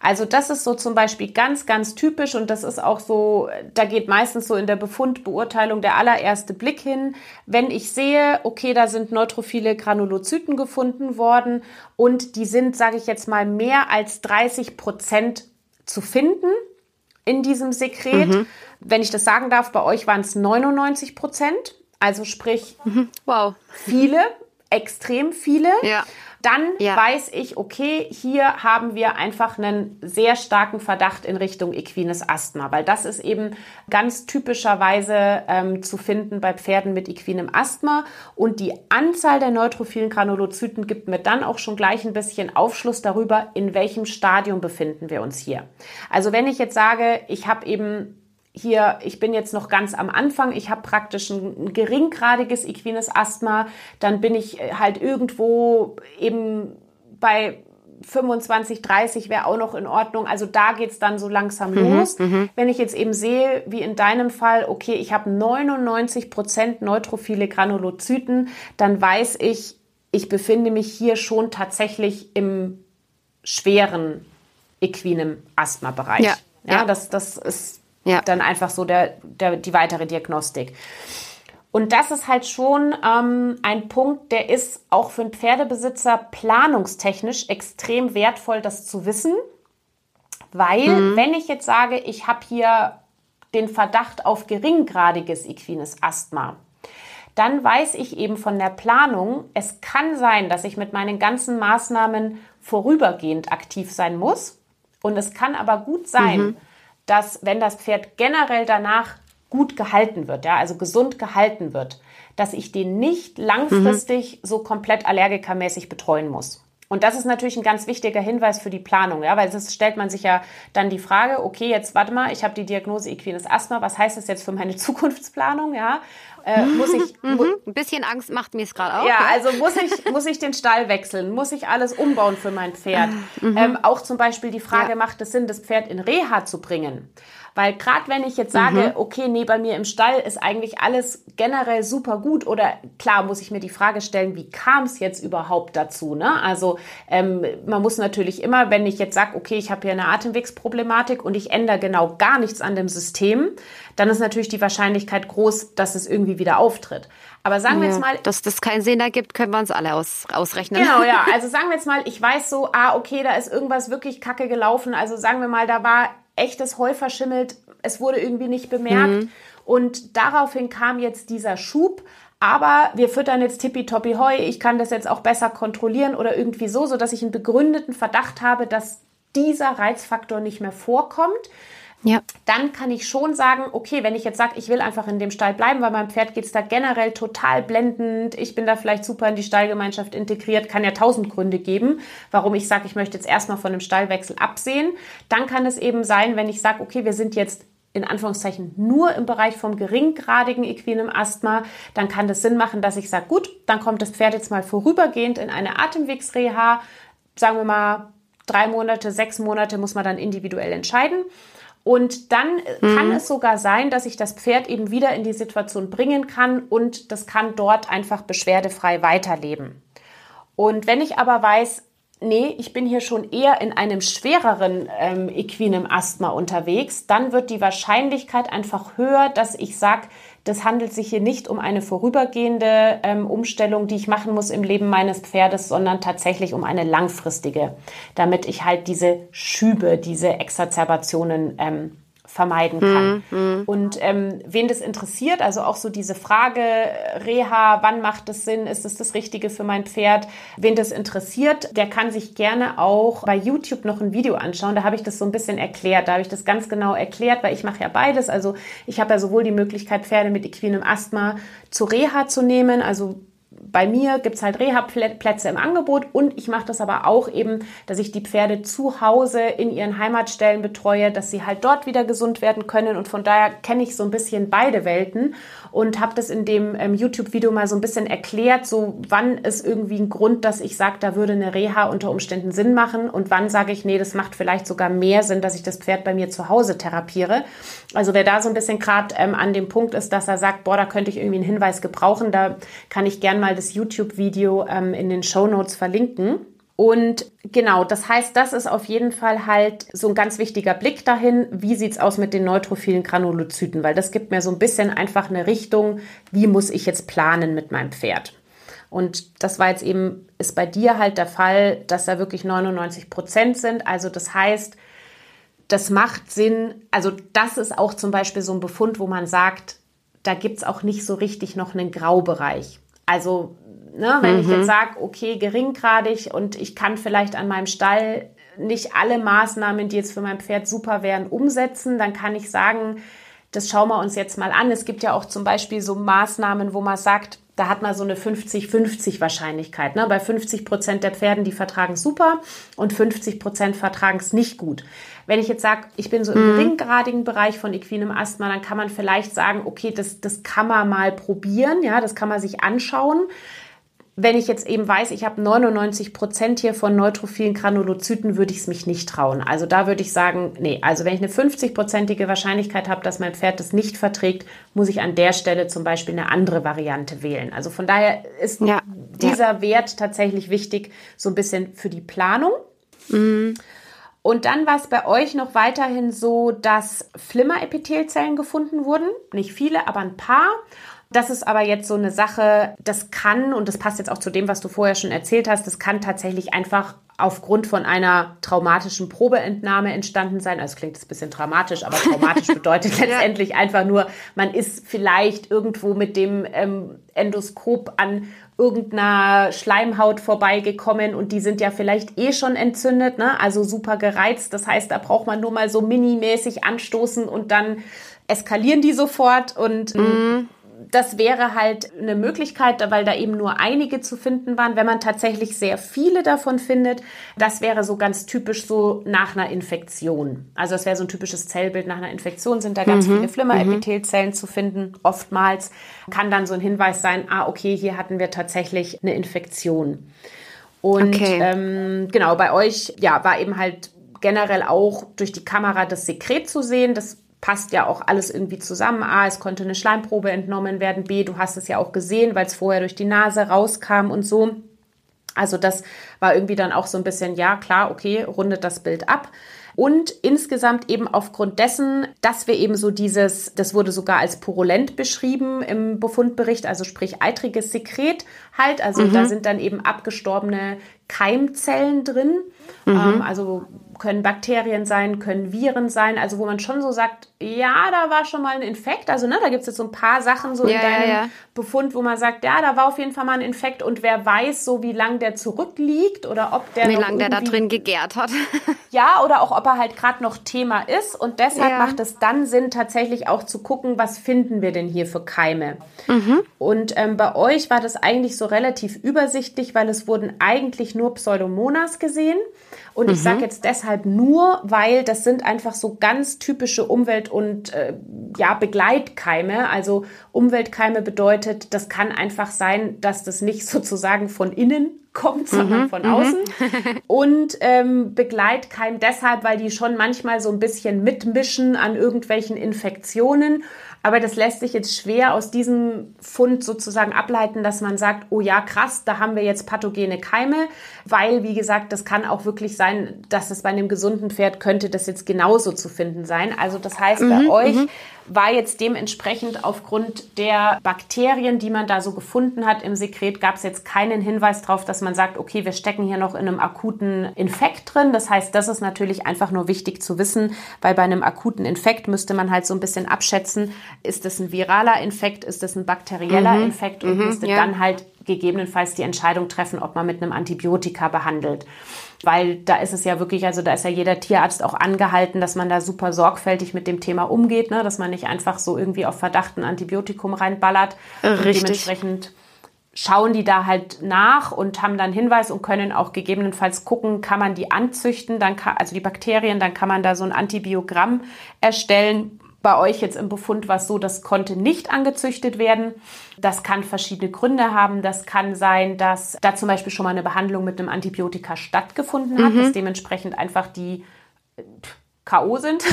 Also das ist so zum Beispiel ganz, ganz typisch und das ist auch so, da geht meistens so in der Befundbeurteilung der allererste Blick hin. Wenn ich sehe, okay, da sind neutrophile Granulozyten gefunden worden und die sind, sage ich jetzt mal, mehr als 30 Prozent zu finden in diesem Sekret. Mhm. Wenn ich das sagen darf, bei euch waren es 99 Prozent. Also sprich, mhm. wow. viele, extrem viele. Ja dann ja. weiß ich, okay, hier haben wir einfach einen sehr starken Verdacht in Richtung equines Asthma, weil das ist eben ganz typischerweise ähm, zu finden bei Pferden mit equinem Asthma und die Anzahl der neutrophilen Granulozyten gibt mir dann auch schon gleich ein bisschen Aufschluss darüber, in welchem Stadium befinden wir uns hier. Also wenn ich jetzt sage, ich habe eben hier, ich bin jetzt noch ganz am Anfang, ich habe praktisch ein geringgradiges equines Asthma, dann bin ich halt irgendwo eben bei 25, 30 wäre auch noch in Ordnung. Also da geht's dann so langsam mhm, los. Mhm. Wenn ich jetzt eben sehe, wie in deinem Fall, okay, ich habe 99 Prozent neutrophile Granulozyten, dann weiß ich, ich befinde mich hier schon tatsächlich im schweren equinem Asthma-Bereich. Ja, ja, ja, das, das ist ja. Dann einfach so der, der, die weitere Diagnostik. Und das ist halt schon ähm, ein Punkt, der ist auch für einen Pferdebesitzer planungstechnisch extrem wertvoll, das zu wissen. Weil, mhm. wenn ich jetzt sage, ich habe hier den Verdacht auf geringgradiges equines Asthma, dann weiß ich eben von der Planung, es kann sein, dass ich mit meinen ganzen Maßnahmen vorübergehend aktiv sein muss. Und es kann aber gut sein, mhm dass wenn das Pferd generell danach gut gehalten wird, ja, also gesund gehalten wird, dass ich den nicht langfristig mhm. so komplett allergikermäßig betreuen muss. Und das ist natürlich ein ganz wichtiger Hinweis für die Planung, ja, weil das stellt man sich ja dann die Frage, okay, jetzt warte mal, ich habe die Diagnose equines Asthma, was heißt das jetzt für meine Zukunftsplanung, ja? Äh, muss ich mhm. ein bisschen Angst macht mir es gerade auch. Ja, also muss ich muss ich den Stall wechseln, muss ich alles umbauen für mein Pferd. Mhm. Ähm, auch zum Beispiel die Frage, ja. macht es Sinn, das Pferd in Reha zu bringen? Weil gerade wenn ich jetzt sage, mhm. okay, nee, bei mir im Stall ist eigentlich alles generell super gut oder klar muss ich mir die Frage stellen, wie kam es jetzt überhaupt dazu? Ne? Also ähm, man muss natürlich immer, wenn ich jetzt sage, okay, ich habe hier eine Atemwegsproblematik und ich ändere genau gar nichts an dem System, dann ist natürlich die Wahrscheinlichkeit groß, dass es irgendwie wieder auftritt. Aber sagen wir jetzt mal. Dass das keinen Sinn ergibt, können wir uns alle aus, ausrechnen. Genau, ja. Also sagen wir jetzt mal, ich weiß so, ah, okay, da ist irgendwas wirklich kacke gelaufen. Also sagen wir mal, da war echtes Heu verschimmelt, es wurde irgendwie nicht bemerkt. Mhm. Und daraufhin kam jetzt dieser Schub. Aber wir füttern jetzt tippitoppi Heu. Ich kann das jetzt auch besser kontrollieren oder irgendwie so, sodass ich einen begründeten Verdacht habe, dass dieser Reizfaktor nicht mehr vorkommt. Ja. Dann kann ich schon sagen, okay, wenn ich jetzt sage, ich will einfach in dem Stall bleiben, weil meinem Pferd geht es da generell total blendend, ich bin da vielleicht super in die Stallgemeinschaft integriert, kann ja tausend Gründe geben, warum ich sage, ich möchte jetzt erstmal von dem Stallwechsel absehen. Dann kann es eben sein, wenn ich sage, okay, wir sind jetzt in Anführungszeichen nur im Bereich vom geringgradigen equinem Asthma, dann kann das Sinn machen, dass ich sage, gut, dann kommt das Pferd jetzt mal vorübergehend in eine Atemwegsreha, sagen wir mal drei Monate, sechs Monate muss man dann individuell entscheiden. Und dann mhm. kann es sogar sein, dass ich das Pferd eben wieder in die Situation bringen kann und das kann dort einfach beschwerdefrei weiterleben. Und wenn ich aber weiß, nee, ich bin hier schon eher in einem schwereren ähm, equinem Asthma unterwegs, dann wird die Wahrscheinlichkeit einfach höher, dass ich sage, das handelt sich hier nicht um eine vorübergehende ähm, Umstellung, die ich machen muss im Leben meines Pferdes, sondern tatsächlich um eine langfristige, damit ich halt diese Schübe, diese Exazerbationen ähm, vermeiden kann. Mhm. Und ähm, wen das interessiert, also auch so diese Frage, Reha, wann macht es Sinn, ist es das Richtige für mein Pferd? Wen das interessiert, der kann sich gerne auch bei YouTube noch ein Video anschauen. Da habe ich das so ein bisschen erklärt. Da habe ich das ganz genau erklärt, weil ich mache ja beides. Also ich habe ja sowohl die Möglichkeit, Pferde mit equinem Asthma zu Reha zu nehmen, also bei mir gibt es halt Reha-Plätze im Angebot und ich mache das aber auch eben, dass ich die Pferde zu Hause in ihren Heimatstellen betreue, dass sie halt dort wieder gesund werden können und von daher kenne ich so ein bisschen beide Welten und habe das in dem ähm, YouTube-Video mal so ein bisschen erklärt, so wann ist irgendwie ein Grund, dass ich sage, da würde eine Reha unter Umständen Sinn machen und wann sage ich, nee, das macht vielleicht sogar mehr Sinn, dass ich das Pferd bei mir zu Hause therapiere. Also wer da so ein bisschen gerade ähm, an dem Punkt ist, dass er sagt, boah, da könnte ich irgendwie einen Hinweis gebrauchen, da kann ich gern mal das YouTube-Video ähm, in den Show Notes verlinken. Und genau, das heißt, das ist auf jeden Fall halt so ein ganz wichtiger Blick dahin, wie sieht's aus mit den neutrophilen Granulozyten, weil das gibt mir so ein bisschen einfach eine Richtung, wie muss ich jetzt planen mit meinem Pferd. Und das war jetzt eben, ist bei dir halt der Fall, dass da wirklich 99 Prozent sind. Also das heißt, das macht Sinn. Also das ist auch zum Beispiel so ein Befund, wo man sagt, da gibt's auch nicht so richtig noch einen Graubereich. Also Ne? Wenn mhm. ich jetzt sage, okay, geringgradig und ich kann vielleicht an meinem Stall nicht alle Maßnahmen, die jetzt für mein Pferd super wären, umsetzen, dann kann ich sagen, das schauen wir uns jetzt mal an. Es gibt ja auch zum Beispiel so Maßnahmen, wo man sagt, da hat man so eine 50-50 Wahrscheinlichkeit. Ne? Bei 50 Prozent der Pferden, die vertragen es super und 50 Prozent vertragen es nicht gut. Wenn ich jetzt sage, ich bin so im mhm. geringgradigen Bereich von equinem Asthma, dann kann man vielleicht sagen, okay, das, das kann man mal probieren, ja, das kann man sich anschauen wenn ich jetzt eben weiß, ich habe 99 Prozent hier von neutrophilen Granulozyten, würde ich es mich nicht trauen. Also da würde ich sagen, nee, also wenn ich eine 50-prozentige Wahrscheinlichkeit habe, dass mein Pferd das nicht verträgt, muss ich an der Stelle zum Beispiel eine andere Variante wählen. Also von daher ist ja, dieser ja. Wert tatsächlich wichtig, so ein bisschen für die Planung. Mhm. Und dann war es bei euch noch weiterhin so, dass Flimmerepithelzellen gefunden wurden. Nicht viele, aber ein paar. Das ist aber jetzt so eine Sache, das kann, und das passt jetzt auch zu dem, was du vorher schon erzählt hast, das kann tatsächlich einfach aufgrund von einer traumatischen Probeentnahme entstanden sein. Also klingt das ein bisschen dramatisch, aber traumatisch bedeutet letztendlich einfach nur, man ist vielleicht irgendwo mit dem ähm, Endoskop an irgendeiner Schleimhaut vorbeigekommen und die sind ja vielleicht eh schon entzündet, ne? also super gereizt. Das heißt, da braucht man nur mal so minimäßig anstoßen und dann eskalieren die sofort und mhm das wäre halt eine Möglichkeit, weil da eben nur einige zu finden waren. Wenn man tatsächlich sehr viele davon findet, das wäre so ganz typisch so nach einer Infektion. Also das wäre so ein typisches Zellbild nach einer Infektion, sind da ganz mhm. viele Flimmerepithelzellen mhm. zu finden. Oftmals kann dann so ein Hinweis sein, ah, okay, hier hatten wir tatsächlich eine Infektion. Und okay. ähm, genau, bei euch, ja, war eben halt generell auch durch die Kamera das Sekret zu sehen. Das passt ja auch alles irgendwie zusammen. A, es konnte eine Schleimprobe entnommen werden. B, du hast es ja auch gesehen, weil es vorher durch die Nase rauskam und so. Also das war irgendwie dann auch so ein bisschen, ja klar, okay, rundet das Bild ab. Und insgesamt eben aufgrund dessen, dass wir eben so dieses, das wurde sogar als purulent beschrieben im Befundbericht, also sprich eitriges Sekret halt. Also mhm. da sind dann eben abgestorbene Keimzellen drin. Mhm. Ähm, also können Bakterien sein, können Viren sein, also wo man schon so sagt, ja, da war schon mal ein Infekt. Also, ne, da gibt es jetzt so ein paar Sachen so ja, in deinem ja, ja. Befund, wo man sagt, ja, da war auf jeden Fall mal ein Infekt und wer weiß so, wie lang der zurückliegt oder ob der. Wie lange der da drin gegärt hat. ja, oder auch ob er halt gerade noch Thema ist. Und deshalb macht es dann Sinn, tatsächlich auch zu gucken, was finden wir denn hier für Keime. Mhm. Und ähm, bei euch war das eigentlich so relativ übersichtlich, weil es wurden eigentlich nur Pseudomonas gesehen. Und mhm. ich sage jetzt deshalb nur, weil das sind einfach so ganz typische Umwelt- und äh, ja, Begleitkeime. Also Umweltkeime bedeutet, das kann einfach sein, dass das nicht sozusagen von innen kommt, sondern mhm, von mhm. außen. Und ähm, Begleitkeim deshalb, weil die schon manchmal so ein bisschen mitmischen an irgendwelchen Infektionen aber das lässt sich jetzt schwer aus diesem Fund sozusagen ableiten, dass man sagt, oh ja, krass, da haben wir jetzt pathogene Keime, weil, wie gesagt, das kann auch wirklich sein, dass es bei einem gesunden Pferd könnte das jetzt genauso zu finden sein. Also das heißt, mhm, bei euch mhm war jetzt dementsprechend aufgrund der Bakterien, die man da so gefunden hat im Sekret, gab es jetzt keinen Hinweis darauf, dass man sagt, okay, wir stecken hier noch in einem akuten Infekt drin. Das heißt, das ist natürlich einfach nur wichtig zu wissen, weil bei einem akuten Infekt müsste man halt so ein bisschen abschätzen, ist es ein viraler Infekt, ist es ein bakterieller mhm. Infekt und mhm, müsste ja. dann halt gegebenenfalls die Entscheidung treffen, ob man mit einem Antibiotika behandelt weil da ist es ja wirklich, also da ist ja jeder Tierarzt auch angehalten, dass man da super sorgfältig mit dem Thema umgeht, ne? dass man nicht einfach so irgendwie auf Verdacht ein Antibiotikum reinballert. Richtig. dementsprechend schauen die da halt nach und haben dann Hinweis und können auch gegebenenfalls gucken, kann man die anzüchten, dann kann, also die Bakterien, dann kann man da so ein Antibiogramm erstellen, bei euch jetzt im Befund war es so, das konnte nicht angezüchtet werden. Das kann verschiedene Gründe haben. Das kann sein, dass da zum Beispiel schon mal eine Behandlung mit einem Antibiotika stattgefunden hat, mhm. dass dementsprechend einfach die K.O. sind.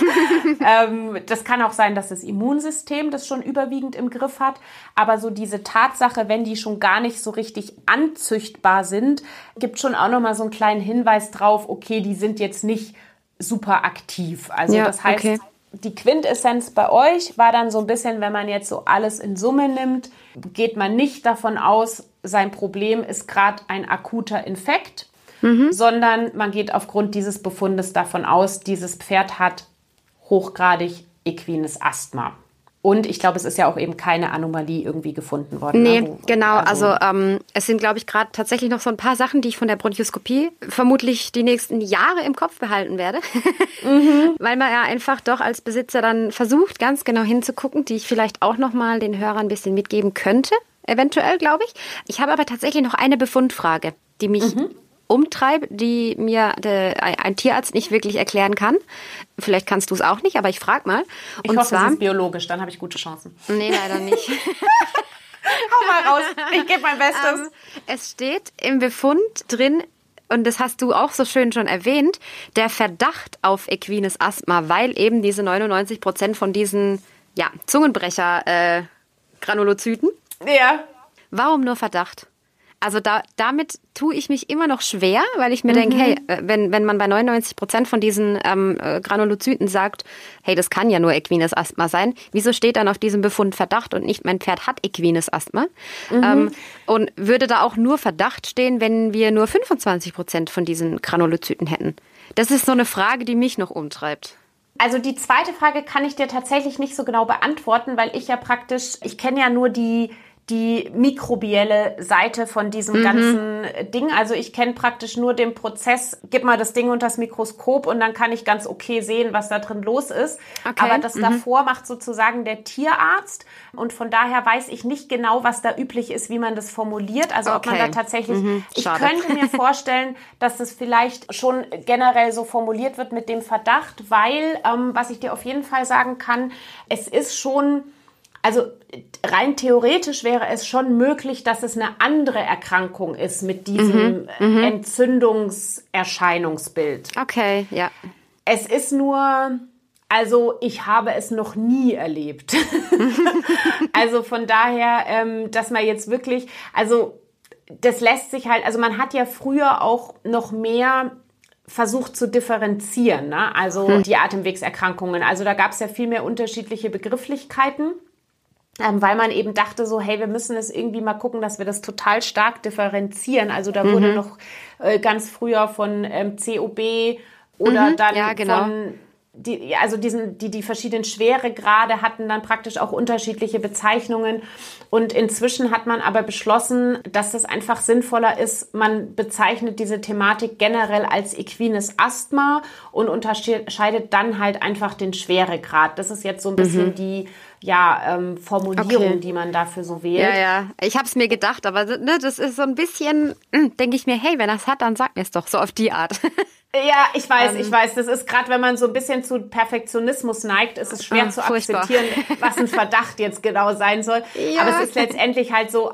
ähm, das kann auch sein, dass das Immunsystem das schon überwiegend im Griff hat. Aber so diese Tatsache, wenn die schon gar nicht so richtig anzüchtbar sind, gibt schon auch nochmal so einen kleinen Hinweis drauf, okay, die sind jetzt nicht super aktiv. Also Ja, das heißt, okay. Die Quintessenz bei euch war dann so ein bisschen, wenn man jetzt so alles in Summe nimmt, geht man nicht davon aus, sein Problem ist gerade ein akuter Infekt, sondern man geht aufgrund dieses Befundes davon aus, dieses Pferd hat hochgradig equines Asthma. Und ich glaube, es ist ja auch eben keine Anomalie irgendwie gefunden worden. Nee, ne? Wo- genau. Also, ähm, es sind, glaube ich, gerade tatsächlich noch so ein paar Sachen, die ich von der Bronchoskopie vermutlich die nächsten Jahre im Kopf behalten werde. Weil man ja einfach doch als Besitzer dann versucht, ganz genau hinzugucken, die ich vielleicht auch nochmal den Hörern ein bisschen mitgeben könnte. Eventuell, glaube ich. Ich habe aber tatsächlich noch eine Befundfrage, die mich umtreibt, die mir der, ein Tierarzt nicht wirklich erklären kann. Vielleicht kannst du es auch nicht, aber ich frage mal. ich Und hoffe, zwar, es ist biologisch, dann habe ich gute Chancen. nee, leider nicht. Hau mal raus, ich gebe mein Bestes. Ähm, es steht im Befund drin, und das hast du auch so schön schon erwähnt, der Verdacht auf equines Asthma, weil eben diese 99 Prozent von diesen ja, Zungenbrecher äh, ja. Warum nur Verdacht? Also da, damit tue ich mich immer noch schwer, weil ich mir denke, hey, äh, wenn, wenn man bei 99 Prozent von diesen ähm, äh, Granulozyten sagt, hey, das kann ja nur equines Asthma sein, wieso steht dann auf diesem Befund Verdacht und nicht mein Pferd hat equines Asthma? Ähm, und würde da auch nur Verdacht stehen, wenn wir nur 25 Prozent von diesen Granulozyten hätten? Das ist so eine Frage, die mich noch umtreibt. Also die zweite Frage kann ich dir tatsächlich nicht so genau beantworten, weil ich ja praktisch, ich kenne ja nur die die mikrobielle Seite von diesem ganzen Ding. Also ich kenne praktisch nur den Prozess, gib mal das Ding unter das Mikroskop und dann kann ich ganz okay sehen, was da drin los ist. Okay, Aber das davor macht sozusagen der Tierarzt und von daher weiß ich nicht genau, was da üblich ist, wie man das formuliert. Also ob man Okay. da tatsächlich, ich Schade. könnte mir vorstellen, dass das vielleicht schon generell so formuliert wird mit dem Verdacht, weil, ähm, was ich dir auf jeden Fall sagen kann, es ist schon, also rein theoretisch wäre es schon möglich, dass es eine andere Erkrankung ist mit diesem äh, Entzündungserscheinungsbild. Okay, ja. Es ist nur, also ich habe es noch nie erlebt. also von daher, ähm, dass man jetzt wirklich, also das lässt sich halt, also man hat ja früher auch noch mehr versucht zu differenzieren, ne? also die Atemwegserkrankungen. Also da gab es ja viel mehr unterschiedliche Begrifflichkeiten. Ähm, weil man eben dachte so, hey, wir müssen es irgendwie mal gucken, dass wir das total stark differenzieren. Also da wurde noch äh, ganz früher von ähm, COB oder dann ja, genau. von die, also diesen, die, die verschiedenen Schweregrade hatten dann praktisch auch unterschiedliche Bezeichnungen. Und inzwischen hat man aber beschlossen, dass es einfach sinnvoller ist, man bezeichnet diese Thematik generell als equines Asthma und unterscheidet dann halt einfach den Schweregrad. Das ist jetzt so ein bisschen die ja, ähm, Formulierung, Okay. die man dafür so wählt. Ja, ja. Ich habe es mir gedacht, aber ne, das ist so ein bisschen, denke ich mir, hey, wenn er es hat, dann sag mir es doch so auf die Art. Ja, ich weiß, Ähm. ich weiß. Das ist gerade, wenn man so ein bisschen zu Perfektionismus neigt, ist es schwer Ah, zu furchtbar. akzeptieren, was ein Verdacht jetzt genau sein soll. Ja. Aber es ist letztendlich halt so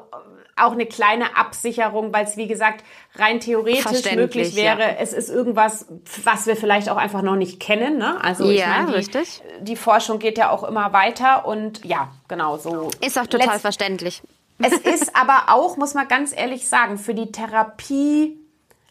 auch eine kleine Absicherung, weil es wie gesagt rein theoretisch möglich wäre. ja. Es ist irgendwas, was wir vielleicht auch einfach noch nicht kennen. Ne? Also ich Ja, meine, die, richtig. die Forschung geht ja auch immer weiter und ja, genau so. Ist auch total Letzt- verständlich. es ist aber auch, muss man ganz ehrlich sagen, für die Therapie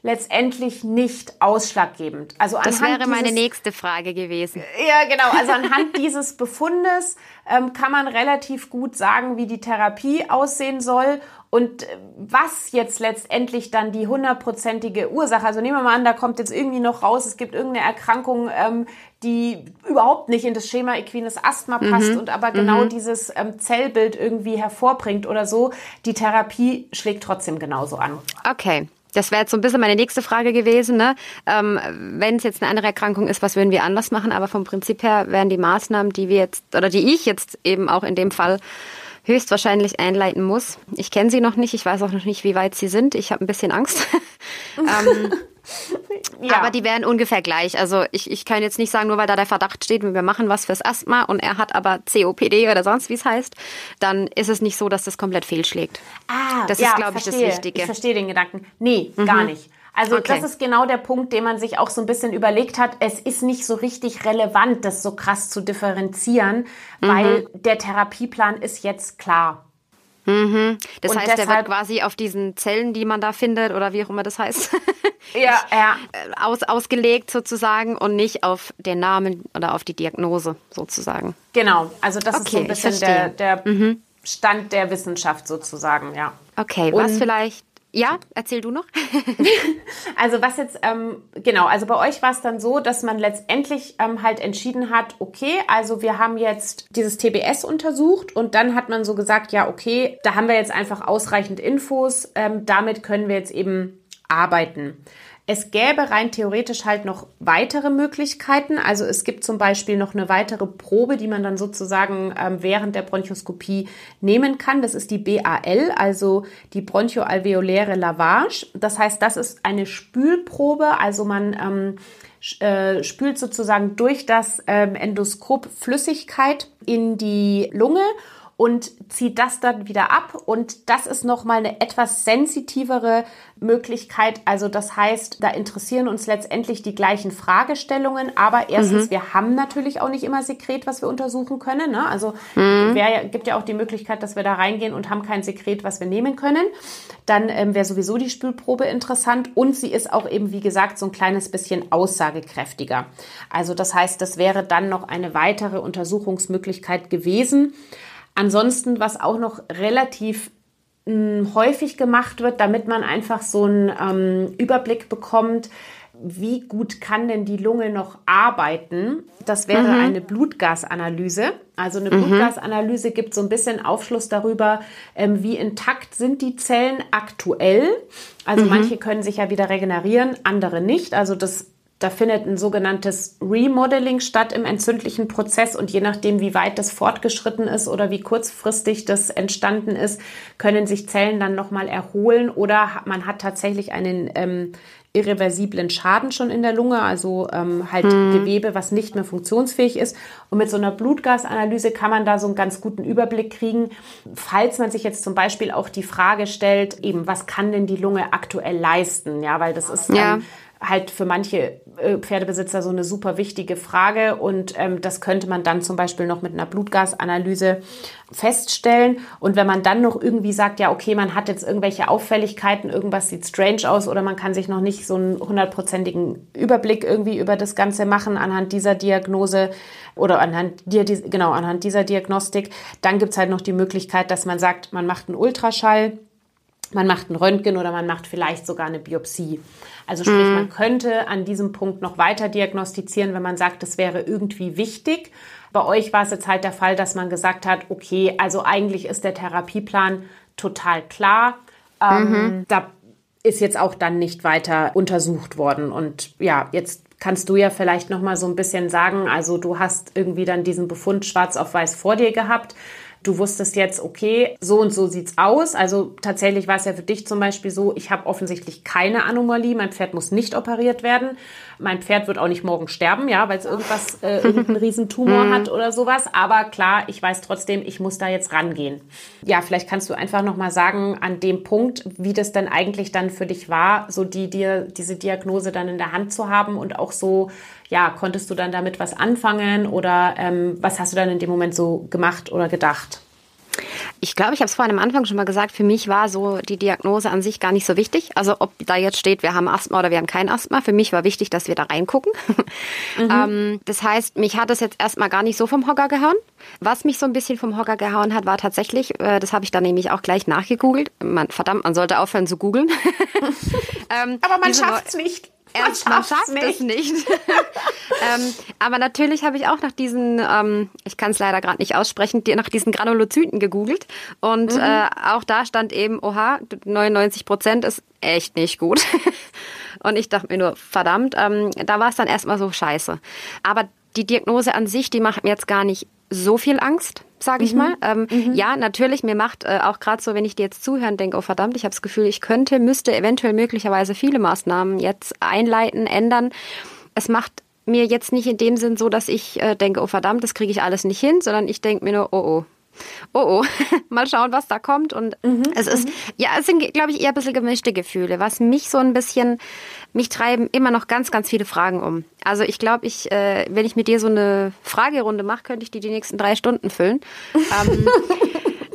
letztendlich nicht ausschlaggebend. Also Das wäre meine dieses- nächste Frage gewesen. ja, genau. Also anhand dieses Befundes ähm, kann man relativ gut sagen, wie die Therapie aussehen soll und äh, was jetzt letztendlich dann die hundertprozentige Ursache. Also nehmen wir mal an, da kommt jetzt irgendwie noch raus, es gibt irgendeine Erkrankung, ähm, die überhaupt nicht in das Schema equines Asthma passt und aber genau dieses ähm, Zellbild irgendwie hervorbringt oder so. Die Therapie schlägt trotzdem genauso an. Okay. Das wäre jetzt so ein bisschen meine nächste Frage gewesen. Ne? Ähm, Wenn es jetzt eine andere Erkrankung ist, was würden wir anders machen? Aber vom Prinzip her wären die Maßnahmen, die wir jetzt oder die ich jetzt eben auch in dem Fall höchstwahrscheinlich einleiten muss. Ich kenne sie noch nicht. Ich weiß auch noch nicht, wie weit sie sind. Ich habe ein bisschen Angst. ähm, Ja. Aber die wären ungefähr gleich. Also ich, ich kann jetzt nicht sagen, nur weil da der Verdacht steht, wir machen was fürs Asthma und er hat aber COPD oder sonst wie es heißt, dann ist es nicht so, dass das komplett fehlschlägt. Ah, Das ist, glaub ich, das. Wichtige. Ich verstehe den Gedanken. Nee, gar nicht. Also Okay. das ist genau der Punkt, den man sich auch so ein bisschen überlegt hat. Es ist nicht so richtig relevant, das so krass zu differenzieren, weil der Therapieplan ist jetzt klar. Das Und heißt, der wird deshalb- quasi auf diesen Zellen, die man da findet oder wie auch immer das heißt, Ja, ja. aus, ausgelegt sozusagen und nicht auf den Namen oder auf die Diagnose sozusagen. Genau. Also das ist so Okay, ein bisschen der, der Stand der Wissenschaft sozusagen, ja. Okay, was Und- vielleicht. Ja, erzähl du noch. Also was jetzt, ähm, genau, also bei euch war es dann so, dass man letztendlich ähm, halt entschieden hat, okay, also wir haben jetzt dieses TBS untersucht und dann hat man so gesagt, ja, okay, da haben wir jetzt einfach ausreichend Infos, ähm, damit können wir jetzt eben arbeiten. Es gäbe rein theoretisch halt noch weitere Möglichkeiten. Also es gibt zum Beispiel noch eine weitere Probe, die man dann sozusagen ähm, während der Bronchoskopie nehmen kann. Das ist die BAL, also die bronchoalveoläre Lavage. Das heißt, das ist eine Spülprobe. Also man ähm, äh, spült sozusagen durch das ähm, Endoskop Flüssigkeit in die Lunge und zieht das dann wieder ab. Und das ist nochmal eine etwas sensitivere Möglichkeit. Also das heißt, da interessieren uns letztendlich die gleichen Fragestellungen. Aber erstens, wir haben natürlich auch nicht immer Sekret, was wir untersuchen können. Ne? Also wär, gibt ja auch die Möglichkeit, dass wir da reingehen und haben kein Sekret, was wir nehmen können. Dann ähm, wäre sowieso die Spülprobe interessant. Und sie ist auch eben, wie gesagt, so ein kleines bisschen aussagekräftiger. Also das heißt, das wäre dann noch eine weitere Untersuchungsmöglichkeit gewesen. Ansonsten, was auch noch relativ mh, häufig gemacht wird, damit man einfach so einen ähm, Überblick bekommt, wie gut kann denn die Lunge noch arbeiten? Das wäre eine Blutgasanalyse. Also eine Blutgasanalyse gibt so ein bisschen Aufschluss darüber, ähm, wie intakt sind die Zellen aktuell. Also manche können sich ja wieder regenerieren, andere nicht. Also das da findet ein sogenanntes Remodeling statt im entzündlichen Prozess und je nachdem, wie weit das fortgeschritten ist oder wie kurzfristig das entstanden ist, können sich Zellen dann nochmal erholen oder man hat tatsächlich einen ähm, irreversiblen Schaden schon in der Lunge, also ähm, halt Gewebe, was nicht mehr funktionsfähig ist. Und mit so einer Blutgasanalyse kann man da so einen ganz guten Überblick kriegen, falls man sich jetzt zum Beispiel auch die Frage stellt, eben, was kann denn die Lunge aktuell leisten? Ja, weil das ist Ja. Halt für manche äh, Pferdebesitzer so eine super wichtige Frage und ähm, das könnte man dann zum Beispiel noch mit einer Blutgasanalyse feststellen und wenn man dann noch irgendwie sagt, ja okay, man hat jetzt irgendwelche Auffälligkeiten, irgendwas sieht strange aus oder man kann sich noch nicht so einen hundertprozentigen Überblick irgendwie über das Ganze machen anhand dieser Diagnose oder anhand, genau, anhand dieser Diagnostik, dann gibt's halt noch die Möglichkeit, dass man sagt, man macht einen Ultraschall man macht ein Röntgen oder man macht vielleicht sogar eine Biopsie. Also sprich, man könnte an diesem Punkt noch weiter diagnostizieren, wenn man sagt, das wäre irgendwie wichtig. Bei euch war es jetzt halt der Fall, dass man gesagt hat, okay, also eigentlich ist der Therapieplan total klar. Ähm, Da ist jetzt auch dann nicht weiter untersucht worden. Und ja, jetzt kannst du ja vielleicht noch mal so ein bisschen sagen, also du hast irgendwie dann diesen Befund schwarz auf weiß vor dir gehabt. Du wusstest jetzt, okay, so und so sieht's aus. Also tatsächlich war es ja für dich zum Beispiel so, ich habe offensichtlich keine Anomalie, mein Pferd muss nicht operiert werden. Mein Pferd wird auch nicht morgen sterben, ja, weil es irgendwas, äh, irgendeinen Riesentumor hat oder sowas. Aber klar, ich weiß trotzdem, ich muss da jetzt rangehen. Ja, vielleicht kannst du einfach noch mal sagen an dem Punkt, wie das denn eigentlich dann für dich war, so die dir diese Diagnose dann in der Hand zu haben und auch so, ja, konntest du dann damit was anfangen oder ähm, was hast du dann in dem Moment so gemacht oder gedacht? Ich glaube, ich habe es vorhin am Anfang schon mal gesagt, für mich war so die Diagnose an sich gar nicht so wichtig. Also ob da jetzt steht, wir haben Asthma oder wir haben kein Asthma. Für mich war wichtig, dass wir da reingucken. ähm, das heißt, mich hat es jetzt erstmal gar nicht so vom Hocker gehauen. Was mich so ein bisschen vom Hocker gehauen hat, war tatsächlich, äh, das habe ich dann nämlich auch gleich nachgegoogelt. Man, verdammt, man sollte aufhören zu googeln. ähm, Aber man Neu- schafft's nicht. Ernst, man schafft es nicht. ähm, aber natürlich habe ich auch nach diesen, ähm, ich kann es leider gerade nicht aussprechen, die, nach diesen Granulozyten gegoogelt. Und äh, auch da stand eben, oha, 99 Prozent ist echt nicht gut. Und ich dachte mir nur, verdammt, ähm, da war es dann erstmal so scheiße. Aber die Diagnose an sich, die macht mir jetzt gar nicht so viel Angst, sage ich mal. Ähm, Ja, natürlich, mir macht äh, auch gerade so, wenn ich dir jetzt zuhören denke, oh verdammt, ich habe das Gefühl, ich könnte, müsste eventuell möglicherweise viele Maßnahmen jetzt einleiten, ändern. Es macht mir jetzt nicht in dem Sinn so, dass ich äh, denke, oh verdammt, das kriege ich alles nicht hin, sondern ich denke mir nur, oh oh. Oh oh, mal schauen, was da kommt. Und es ist, ja, es sind, glaube ich, eher ein bisschen gemischte Gefühle. Was mich so ein bisschen, mich treiben immer noch ganz, ganz viele Fragen um. Also ich glaube, ich, äh, wenn ich mit dir so eine Fragerunde mache, könnte ich die die nächsten drei Stunden füllen. ähm,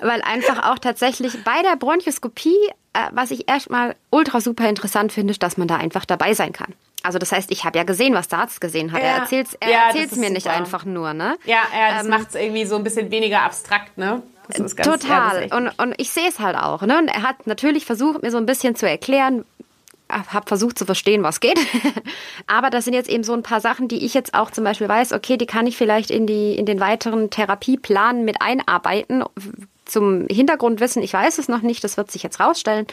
weil einfach auch tatsächlich bei der Bronchoskopie, äh, was ich erstmal ultra super interessant finde, ist, dass man da einfach dabei sein kann. Also das heißt, ich habe ja gesehen, was der Arzt gesehen hat. Ja. Er erzählt's, er Ja, erzählt's mir nicht super. einfach nur, ne? Ja, ja das Ähm, macht es irgendwie so ein bisschen weniger abstrakt, ne? Ganz, Ja, Total. echt und, und ich sehe es halt auch. Ne? Und er hat natürlich versucht, mir so ein bisschen zu erklären, habe versucht zu verstehen, was geht. Aber das sind jetzt eben so ein paar Sachen, die ich jetzt auch zum Beispiel weiß, okay, die kann ich vielleicht in, die, in den weiteren Therapieplan mit einarbeiten. Zum Hintergrundwissen, ich weiß es noch nicht, das wird sich jetzt rausstellen.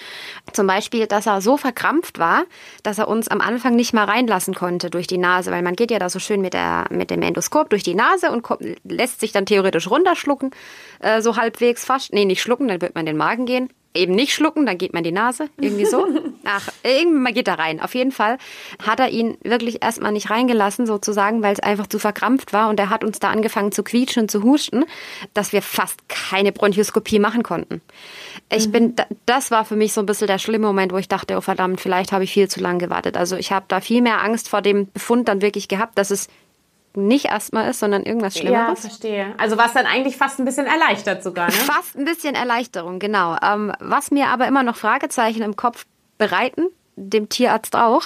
Zum Beispiel, dass er so verkrampft war, dass er uns am Anfang nicht mal reinlassen konnte durch die Nase, weil man geht ja da so schön mit, der, mit dem Endoskop durch die Nase und kommt, lässt sich dann theoretisch runterschlucken, äh, so halbwegs fast. Nee, nicht schlucken, dann wird man in den Magen gehen. Eben nicht schlucken, dann geht man in die Nase, irgendwie so. Ach, irgendwann geht er rein. Auf jeden Fall hat er ihn wirklich erstmal nicht reingelassen, sozusagen, weil es einfach zu verkrampft war und er hat uns da angefangen zu quietschen und zu husten, dass wir fast keine Bronchoskopie machen konnten. Ich bin, da- das war für mich so ein bisschen der schlimme Moment, wo ich dachte, oh verdammt, vielleicht habe ich viel zu lange gewartet. Also ich habe da viel mehr Angst vor dem Befund dann wirklich gehabt, dass es nicht Asthma ist, sondern irgendwas Ja, Schlimmeres. verstehe. Also war es dann eigentlich fast ein bisschen erleichtert sogar, ne? Fast ein bisschen Erleichterung, genau. Ähm, was mir aber immer noch Fragezeichen im Kopf bereiten, dem Tierarzt auch,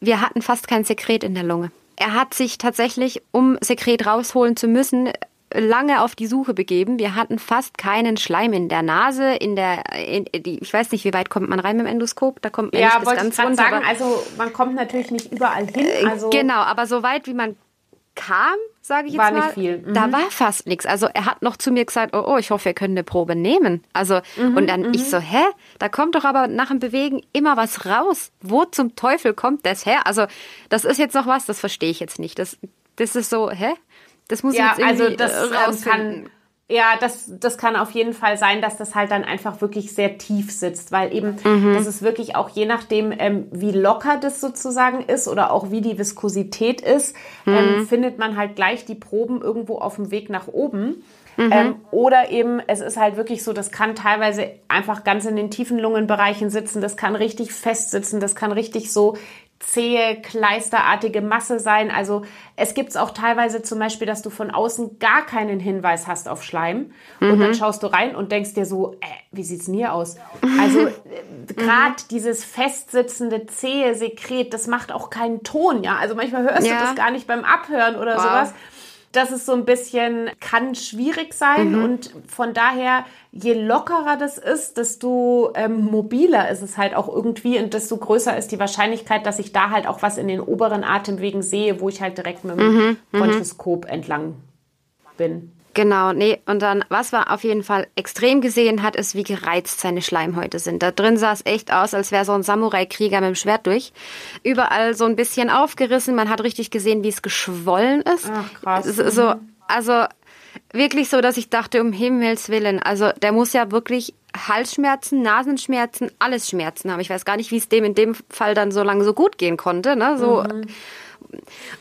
wir hatten fast kein Sekret in der Lunge. Er hat sich tatsächlich, um Sekret rausholen zu müssen, lange auf die Suche begeben. Wir hatten fast keinen Schleim in der Nase, in der, in, die, ich weiß nicht, wie weit kommt man rein mit dem Endoskop? Da kommt man Ja, nicht bis ganz runter. sagen, also man kommt natürlich nicht überall hin. Also genau, aber so weit wie man kam, sage ich jetzt War mal, nicht viel. Mhm. da war fast nichts. Also er hat noch zu mir gesagt, oh, oh ich hoffe, wir können eine Probe nehmen. Also Mhm, und dann ich so, hä? Da kommt doch aber nach dem Bewegen immer was raus. Wo zum Teufel kommt das her? Also das ist jetzt noch was, das verstehe ich jetzt nicht. Das, das ist so, hä? Das muss ja, ich jetzt irgendwie also das äh, ähm, rausfinden. kann. Ja, das, das kann auf jeden Fall sein, dass das halt dann einfach wirklich sehr tief sitzt, weil eben Mhm. das ist wirklich auch je nachdem, ähm, wie locker das sozusagen ist oder auch wie die Viskosität ist, Mhm. ähm, findet man halt gleich die Proben irgendwo auf dem Weg nach oben. Mhm. Ähm, oder eben, es ist halt wirklich so, das kann teilweise einfach ganz in den tiefen Lungenbereichen sitzen, das kann richtig fest sitzen, das kann richtig so zähe, kleisterartige Masse sein. Also es gibt es auch teilweise zum Beispiel, dass du von außen gar keinen Hinweis hast auf Schleim und dann schaust du rein und denkst dir so, äh, wie sieht's denn hier aus? Also gerade dieses festsitzende, zähe Sekret, das macht auch keinen Ton, ja. Also manchmal hörst Ja. du das gar nicht beim Abhören oder Wow. sowas. Das ist so ein bisschen, kann schwierig sein Mhm. und von daher, je lockerer das ist, desto ähm, mobiler ist es halt auch irgendwie und desto größer ist die Wahrscheinlichkeit, dass ich da halt auch was in den oberen Atemwegen sehe, wo ich halt direkt mit dem Mhm, Bronchoskop entlang bin. Genau, nee, und dann, was man auf jeden Fall extrem gesehen hat, ist, wie gereizt seine Schleimhäute sind. Da drin sah es echt aus, als wäre so ein Samurai-Krieger mit dem Schwert durch. Überall so ein bisschen aufgerissen, man hat richtig gesehen, wie es geschwollen ist. Ach, krass. So, so, also wirklich so, dass ich dachte, um Himmels Willen, also der muss ja wirklich Halsschmerzen, Nasenschmerzen, alles Schmerzen haben. Ich weiß gar nicht, wie es dem in dem Fall dann so lange so gut gehen konnte. Ne? So,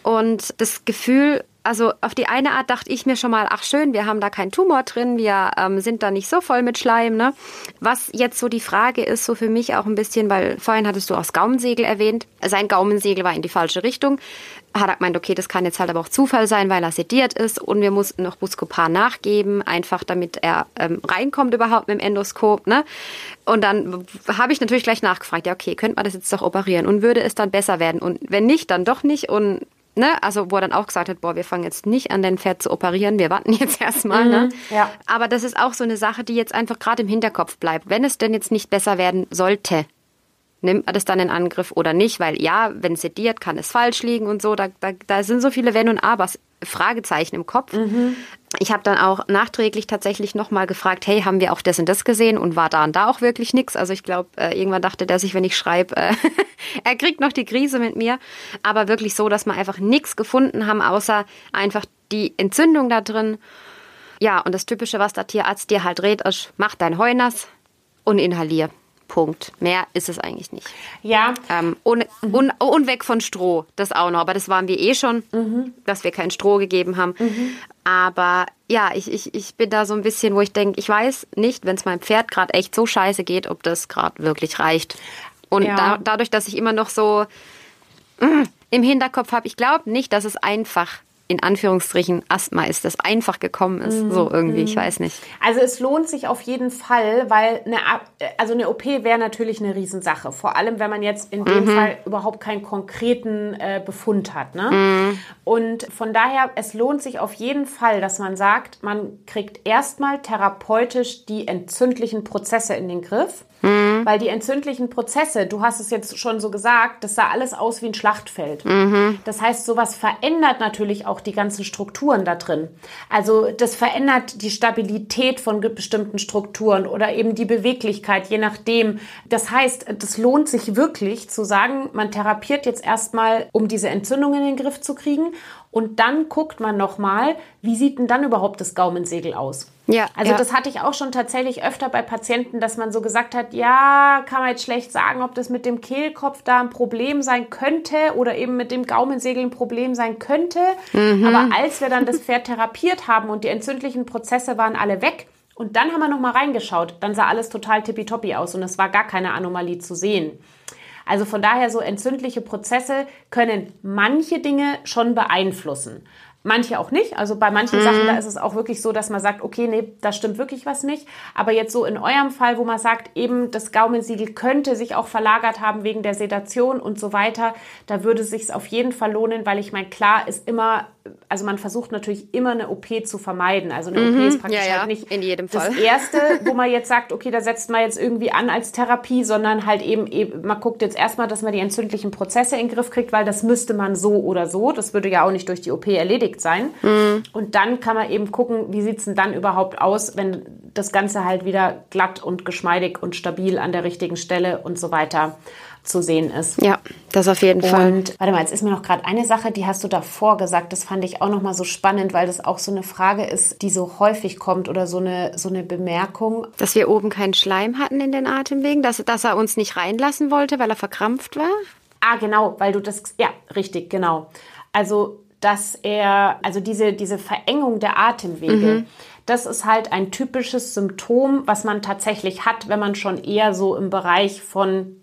und das Gefühl, also auf die eine Art dachte ich mir schon mal, ach schön, wir haben da keinen Tumor drin, wir ähm, sind da nicht so voll mit Schleim. Ne? Was jetzt so die Frage ist, so für mich auch ein bisschen, weil vorhin hattest du auch das Gaumensegel erwähnt. Sein Gaumensegel war in die falsche Richtung. Hat er gemeint, okay, das kann jetzt halt aber auch Zufall sein, weil er sediert ist und wir mussten noch Buscopan nachgeben, einfach damit er ähm, reinkommt überhaupt mit dem Endoskop. Ne? Und dann habe ich natürlich gleich nachgefragt, ja okay, könnte man das jetzt doch operieren und würde es dann besser werden? Und wenn nicht, dann doch nicht und Ne, also wo er dann auch gesagt hat, boah, wir fangen jetzt nicht an, den Pferd zu operieren, wir warten jetzt erstmal. ne? ja. Aber das ist auch so eine Sache, die jetzt einfach gerade im Hinterkopf bleibt. Wenn es denn jetzt nicht besser werden sollte, nimmt man das dann in Angriff oder nicht? Weil ja, wenn sediert, kann es falsch liegen und so. Da, da, da sind so viele Wenn und Abers, Fragezeichen im Kopf. Ich habe dann auch nachträglich tatsächlich nochmal gefragt, hey, haben wir auch das und das gesehen und war da und da auch wirklich nichts? Also ich glaube, äh, irgendwann dachte der sich, wenn ich schreibe, äh, er kriegt noch die Krise mit mir. Aber wirklich so, dass wir einfach nichts gefunden haben, außer einfach die Entzündung da drin. Ja, und das Typische, was der Tierarzt dir halt rät, ist, mach dein Heu nass und inhalier. Punkt. Mehr ist es eigentlich nicht. Ja. Ähm, und, und, und weg von Stroh, das auch noch. Aber das waren wir eh schon, dass wir kein Stroh gegeben haben. Aber ja, ich, ich, ich bin da so ein bisschen, wo ich denke, ich weiß nicht, wenn es meinem Pferd gerade echt so scheiße geht, ob das gerade wirklich reicht. Und Ja. da, dadurch, dass ich immer noch so mm, im Hinterkopf habe, ich glaube nicht, dass es einfach in Anführungsstrichen Asthma ist, das einfach gekommen ist. So irgendwie, ich weiß nicht. Also es lohnt sich auf jeden Fall, weil eine, also eine OP wäre natürlich eine Riesensache. Vor allem, wenn man jetzt in dem Fall überhaupt keinen konkreten äh, Befund hat. Ne? Und von daher, es lohnt sich auf jeden Fall, dass man sagt, man kriegt erstmal therapeutisch die entzündlichen Prozesse in den Griff. Weil die entzündlichen Prozesse, du hast es jetzt schon so gesagt, das sah alles aus wie ein Schlachtfeld. Das heißt, sowas verändert natürlich auch die ganzen Strukturen da drin. Also das verändert die Stabilität von bestimmten Strukturen oder eben die Beweglichkeit, je nachdem. Das heißt, das lohnt sich wirklich zu sagen, man therapiert jetzt erstmal, um diese Entzündung in den Griff zu kriegen. Und dann guckt man nochmal, wie sieht denn dann überhaupt das Gaumensegel aus? Ja, Also ja. das hatte ich auch schon tatsächlich öfter bei Patienten, dass man so gesagt hat, ja, kann man jetzt schlecht sagen, ob das mit dem Kehlkopf da ein Problem sein könnte oder eben mit dem Gaumensegel ein Problem sein könnte. Aber als wir dann das Pferd therapiert haben und die entzündlichen Prozesse waren alle weg und dann haben wir noch mal reingeschaut, dann sah alles total tippitoppi aus und es war gar keine Anomalie zu sehen. Also von daher so entzündliche Prozesse können manche Dinge schon beeinflussen. Manche auch nicht. Also bei manchen Sachen, da ist es auch wirklich so, dass man sagt, okay, nee, da stimmt wirklich was nicht. Aber jetzt so in eurem Fall, wo man sagt, eben das Gaumensiegel könnte sich auch verlagert haben wegen der Sedation und so weiter, da würde es sich auf jeden Fall lohnen, weil ich meine, klar ist immer, also man versucht natürlich immer eine OP zu vermeiden. Also eine OP ist praktisch Ja, ja, halt nicht in jedem das Fall. erste, wo man jetzt sagt, okay, da setzt man jetzt irgendwie an als Therapie, sondern halt eben, eben man guckt jetzt erstmal, dass man die entzündlichen Prozesse in den Griff kriegt, weil das müsste man so oder so. Das würde ja auch nicht durch die OP erledigt sein. Mhm. Und dann kann man eben gucken, wie sieht's denn dann überhaupt aus, wenn das Ganze halt wieder glatt und geschmeidig und stabil an der richtigen Stelle und so weiter zu sehen ist. Ja, das auf jeden Fall. Und warte mal, jetzt ist mir noch gerade eine Sache, die hast du davor gesagt, das fand ich auch noch mal so spannend, weil das auch so eine Frage ist, die so häufig kommt oder so eine so eine Bemerkung. Dass wir oben keinen Schleim hatten in den Atemwegen, dass, dass er uns nicht reinlassen wollte, weil er verkrampft war. Ah, genau, weil du das ja, richtig, genau. Also, dass er also diese diese Verengung der Atemwege Das ist halt ein typisches Symptom, was man tatsächlich hat, wenn man schon eher so im Bereich von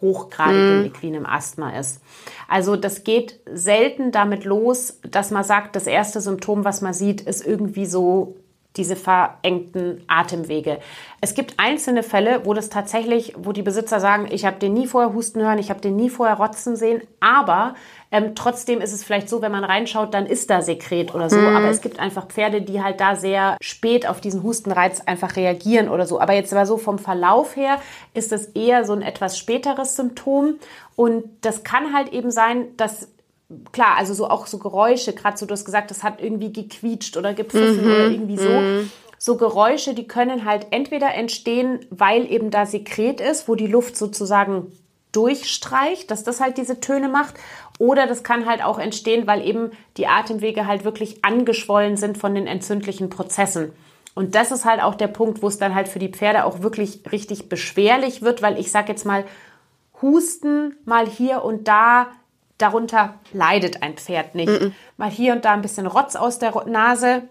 hochgradigem equinem Asthma ist. Also das geht selten damit los, dass man sagt, das erste Symptom, was man sieht, ist irgendwie so diese verengten Atemwege. Es gibt einzelne Fälle, wo das tatsächlich, wo die Besitzer sagen, ich habe den nie vorher husten hören, ich habe den nie vorher rotzen sehen, aber ähm, trotzdem ist es vielleicht so, wenn man reinschaut, dann ist da Sekret oder so. Aber es gibt einfach Pferde, die halt da sehr spät auf diesen Hustenreiz einfach reagieren oder so. Aber jetzt aber so vom Verlauf her ist es eher so ein etwas späteres Symptom. Und das kann halt eben sein, dass klar, also so auch so Geräusche, gerade so du hast gesagt, das hat irgendwie gequietscht oder gepfiffen oder irgendwie so. So Geräusche, die können halt entweder entstehen, weil eben da Sekret ist, wo die Luft sozusagen durchstreicht, dass das halt diese Töne macht. Oder das kann halt auch entstehen, weil eben die Atemwege halt wirklich angeschwollen sind von den entzündlichen Prozessen. Und das ist halt auch der Punkt, wo es dann halt für die Pferde auch wirklich richtig beschwerlich wird, weil ich sag jetzt mal, Husten mal hier und da, darunter leidet ein Pferd nicht. Mal hier und da ein bisschen Rotz aus der Nase,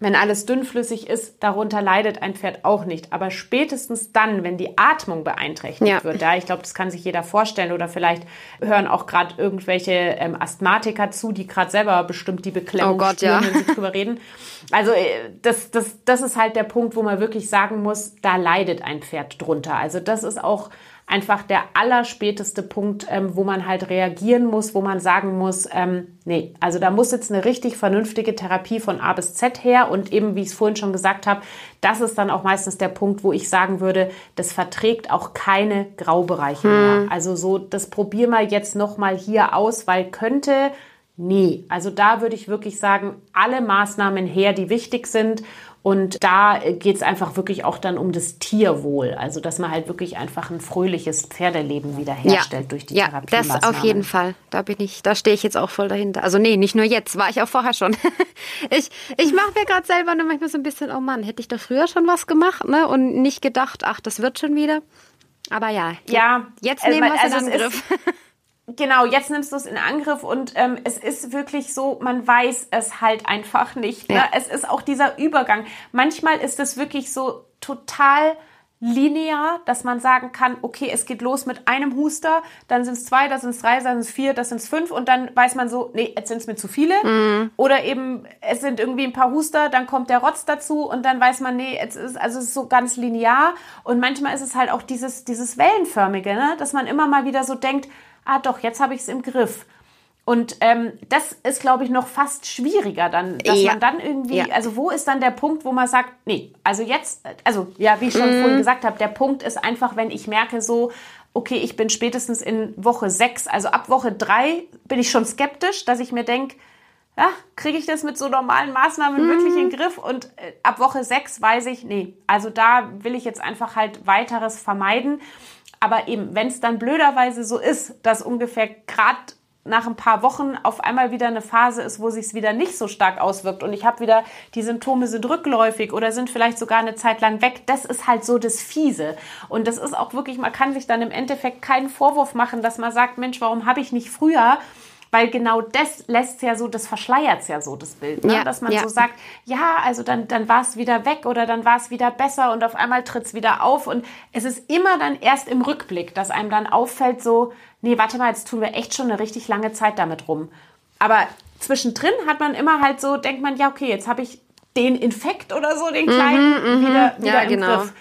wenn alles dünnflüssig ist, darunter leidet ein Pferd auch nicht. Aber spätestens dann, wenn die Atmung beeinträchtigt Ja. wird, ja, ich glaube, das kann sich jeder vorstellen oder vielleicht hören auch gerade irgendwelche ähm, Asthmatiker zu, die gerade selber bestimmt die Beklemmung Oh Gott, spüren, ja. wenn sie drüber reden. Also äh, das, das, das ist halt der Punkt, wo man wirklich sagen muss, da leidet ein Pferd drunter. Also das ist auch einfach der allerspäteste Punkt, ähm, wo man halt reagieren muss, wo man sagen muss, ähm, nee, also da muss jetzt eine richtig vernünftige Therapie von A bis Z her und eben, wie ich es vorhin schon gesagt habe, das ist dann auch meistens der Punkt, wo ich sagen würde, das verträgt auch keine Graubereiche mehr. Also so, das probier mal jetzt nochmal hier aus, weil könnte, Nee, also da würde ich wirklich sagen, alle Maßnahmen her, die wichtig sind. Und da geht es einfach wirklich auch dann um das Tierwohl. Also dass man halt wirklich einfach ein fröhliches Pferdeleben wiederherstellt durch die ja, Therapie. das auf jeden Fall. Da bin ich, da stehe ich jetzt auch voll dahinter. Also nee, nicht nur jetzt, war ich auch vorher schon. ich ich mache mir gerade selber nur manchmal so ein bisschen, oh Mann, hätte ich da früher schon was gemacht, ne? Und nicht gedacht, ach, das wird schon wieder. Aber ja, Ja, jetzt also nehmen wir es also in Angriff. Genau, jetzt nimmst du es in Angriff und ähm, es ist wirklich so, man weiß es halt einfach nicht. Ne? Ja. Es ist auch dieser Übergang. Manchmal ist es wirklich so total linear, dass man sagen kann, okay, es geht los mit einem Huster, dann sind es zwei, dann sind es drei, dann sind es vier, dann sind es fünf und dann weiß man so, nee, jetzt sind es mir zu viele. Oder eben, es sind irgendwie ein paar Huster, dann kommt der Rotz dazu und dann weiß man, nee, jetzt ist, also es ist so ganz linear. Und manchmal ist es halt auch dieses, dieses Wellenförmige, ne? dass man immer mal wieder so denkt, ah doch, jetzt habe ich es im Griff. Und ähm, das ist, glaube ich, noch fast schwieriger dann, dass Ja. man dann irgendwie, Ja. also wo ist dann der Punkt, wo man sagt, nee, also jetzt, also ja, wie ich schon vorhin gesagt habe, der Punkt ist einfach, wenn ich merke so, okay, ich bin spätestens in Woche sechs, also ab Woche drei bin ich schon skeptisch, dass ich mir denke, ja, kriege ich das mit so normalen Maßnahmen wirklich in den Griff? Und äh, ab Woche sechs weiß ich, nee, also da will ich jetzt einfach halt weiteres vermeiden. Aber eben, wenn es dann blöderweise so ist, dass ungefähr gerade nach ein paar Wochen auf einmal wieder eine Phase ist, wo sich es wieder nicht so stark auswirkt und ich habe wieder die Symptome sind rückläufig oder sind vielleicht sogar eine Zeit lang weg. Das ist halt so das Fiese und das ist auch wirklich, man kann sich dann im Endeffekt keinen Vorwurf machen, dass man sagt, Mensch, warum habe ich nicht früher? Weil genau das lässt ja so, das verschleiert ja so das Bild, ne? Ja, dass man ja. so sagt, ja, also dann, dann war es wieder weg oder dann war es wieder besser und auf einmal tritt es wieder auf. Und es ist immer dann erst im Rückblick, dass einem dann auffällt, so, nee, warte mal, jetzt tun wir echt schon eine richtig lange Zeit damit rum. Aber zwischendrin hat man immer halt so, denkt man, ja, okay, jetzt habe ich den Infekt oder so, den kleinen, wieder, wieder Mhm, Ja, im genau. Griff.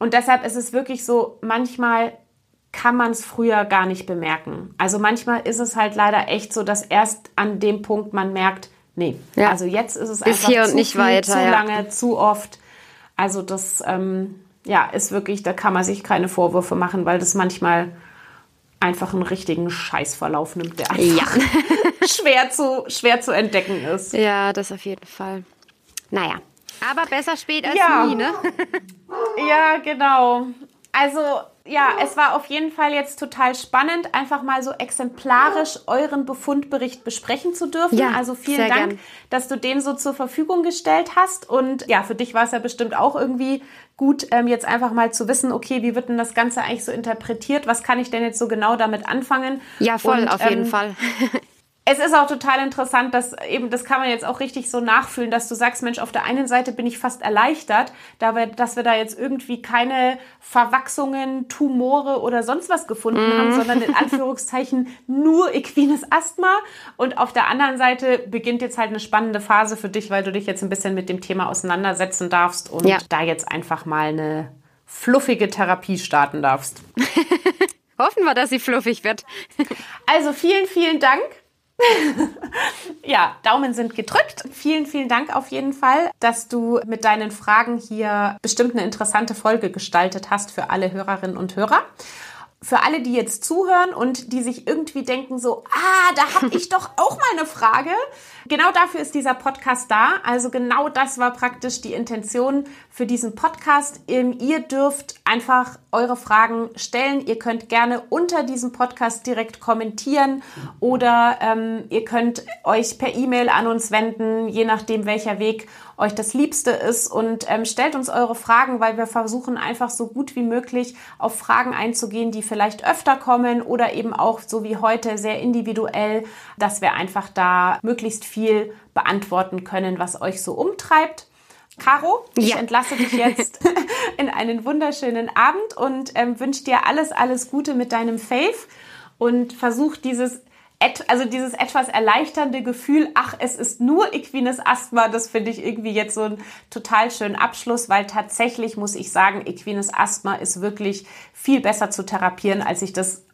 Und deshalb ist es wirklich so, manchmal kann man es früher gar nicht bemerken. Also manchmal ist es halt leider echt so, dass erst an dem Punkt man merkt, nee, Ja. also jetzt ist es Bis einfach zu nicht viel, weiter, zu ja. lange, zu oft. Also das, ähm, ja, ist wirklich, da kann man sich keine Vorwürfe machen, weil das manchmal einfach einen richtigen Scheißverlauf nimmt, der einfach schwer, zu, schwer zu entdecken ist. Ja, das auf jeden Fall. Naja, aber besser spät als Ja. nie, ne? Ja, genau. Also, ja, es war auf jeden Fall jetzt total spannend, einfach mal so exemplarisch euren Befundbericht besprechen zu dürfen. Ja, also vielen Dank, gern. dass du den so zur Verfügung gestellt hast. Und ja, für dich war es ja bestimmt auch irgendwie gut, ähm, jetzt einfach mal zu wissen, okay, wie wird denn das Ganze eigentlich so interpretiert? Was kann ich denn jetzt so genau damit anfangen? Ja, voll, Und, auf jeden ähm, Fall. Es ist auch total interessant, dass eben, das kann man jetzt auch richtig so nachfühlen, dass du sagst, Mensch, auf der einen Seite bin ich fast erleichtert, dass wir da jetzt irgendwie keine Verwachsungen, Tumore oder sonst was gefunden Mhm. haben, sondern in Anführungszeichen nur equines Asthma. Und auf der anderen Seite beginnt jetzt halt eine spannende Phase für dich, weil du dich jetzt ein bisschen mit dem Thema auseinandersetzen darfst und Ja. da jetzt einfach mal eine fluffige Therapie starten darfst. Hoffen wir, dass sie fluffig wird. Also vielen, vielen Dank. ja, Daumen sind gedrückt. Vielen, vielen Dank auf jeden Fall, dass du mit deinen Fragen hier bestimmt eine interessante Folge gestaltet hast für alle Hörerinnen und Hörer. Für alle, die jetzt zuhören und die sich irgendwie denken so, ah, da habe ich doch auch mal eine Frage. Genau dafür ist dieser Podcast da. Also genau das war praktisch die Intention für diesen Podcast. Ähm, Ihr dürft einfach eure Fragen stellen. Ihr könnt gerne unter diesem Podcast direkt kommentieren oder ähm, ihr könnt euch per E-Mail an uns wenden, je nachdem welcher Weg euch das Liebste ist und ähm, stellt uns eure Fragen, weil wir versuchen einfach so gut wie möglich auf Fragen einzugehen, die vielleicht öfter kommen oder eben auch so wie heute sehr individuell, dass wir einfach da möglichst viel beantworten können, was euch so umtreibt. Caro, ich Ja. entlasse dich jetzt in einen wunderschönen Abend und ähm, wünsche dir alles, alles Gute mit deinem Fave und versuch dieses et, also dieses etwas erleichternde Gefühl, ach, es ist nur equines Asthma, das finde ich irgendwie jetzt so einen total schönen Abschluss, weil tatsächlich muss ich sagen, equines Asthma ist wirklich viel besser zu therapieren, als ich das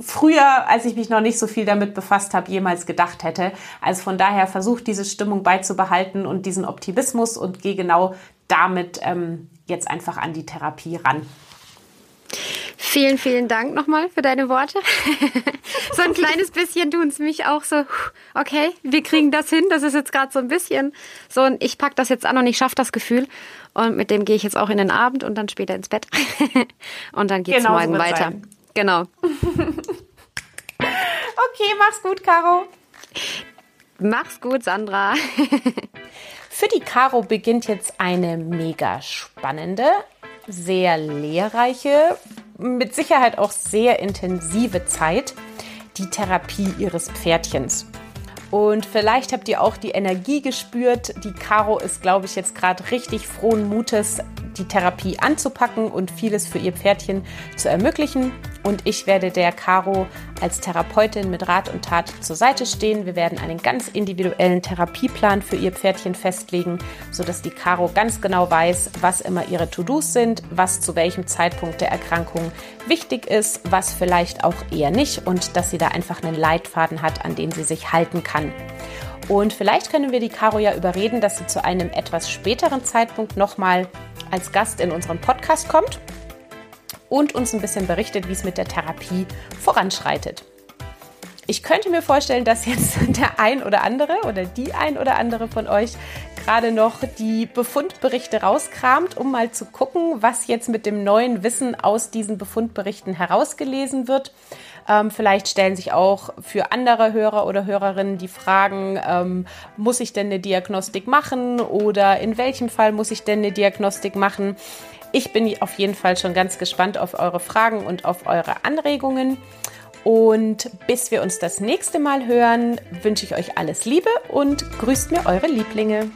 früher, als ich mich noch nicht so viel damit befasst habe, jemals gedacht hätte. Also von daher versucht diese Stimmung beizubehalten und diesen Optimismus und gehe genau damit ähm, jetzt einfach an die Therapie ran. Vielen, vielen Dank nochmal für deine Worte. so ein kleines bisschen tun es mich auch so, okay, wir kriegen das hin. Das ist jetzt gerade so ein bisschen so ein, ich pack das jetzt an und ich schaffe das Gefühl. Und mit dem gehe ich jetzt auch in den Abend und dann später ins Bett. und dann geht's Genau so morgen wird's weiter. sein. Genau. Okay, mach's gut, Caro. Mach's gut, Sandra. Für die Caro beginnt jetzt eine mega spannende, sehr lehrreiche, mit Sicherheit auch sehr intensive Zeit, die Therapie ihres Pferdchens. Und vielleicht habt ihr auch die Energie gespürt. Die Caro ist, glaube ich, jetzt gerade richtig frohen Mutes, die Therapie anzupacken und vieles für ihr Pferdchen zu ermöglichen. Und ich werde der Caro als Therapeutin mit Rat und Tat zur Seite stehen. Wir werden einen ganz individuellen Therapieplan für ihr Pferdchen festlegen, sodass die Caro ganz genau weiß, was immer ihre To-Dos sind, was zu welchem Zeitpunkt der Erkrankung wichtig ist, was vielleicht auch eher nicht und dass sie da einfach einen Leitfaden hat, an den sie sich halten kann. Und vielleicht können wir die Caro ja überreden, dass sie zu einem etwas späteren Zeitpunkt nochmal als Gast in unserem Podcast kommt und uns ein bisschen berichtet, wie es mit der Therapie voranschreitet. Ich könnte mir vorstellen, dass jetzt der ein oder andere oder die ein oder andere von euch gerade noch die Befundberichte rauskramt, um mal zu gucken, was jetzt mit dem neuen Wissen aus diesen Befundberichten herausgelesen wird. Ähm, vielleicht stellen sich auch für andere Hörer oder Hörerinnen die Fragen, ähm, muss ich denn eine Diagnostik machen oder in welchem Fall muss ich denn eine Diagnostik machen? Ich bin auf jeden Fall schon ganz gespannt auf eure Fragen und auf eure Anregungen. Und bis wir uns das nächste Mal hören, wünsche ich euch alles Liebe und grüßt mir eure Lieblinge.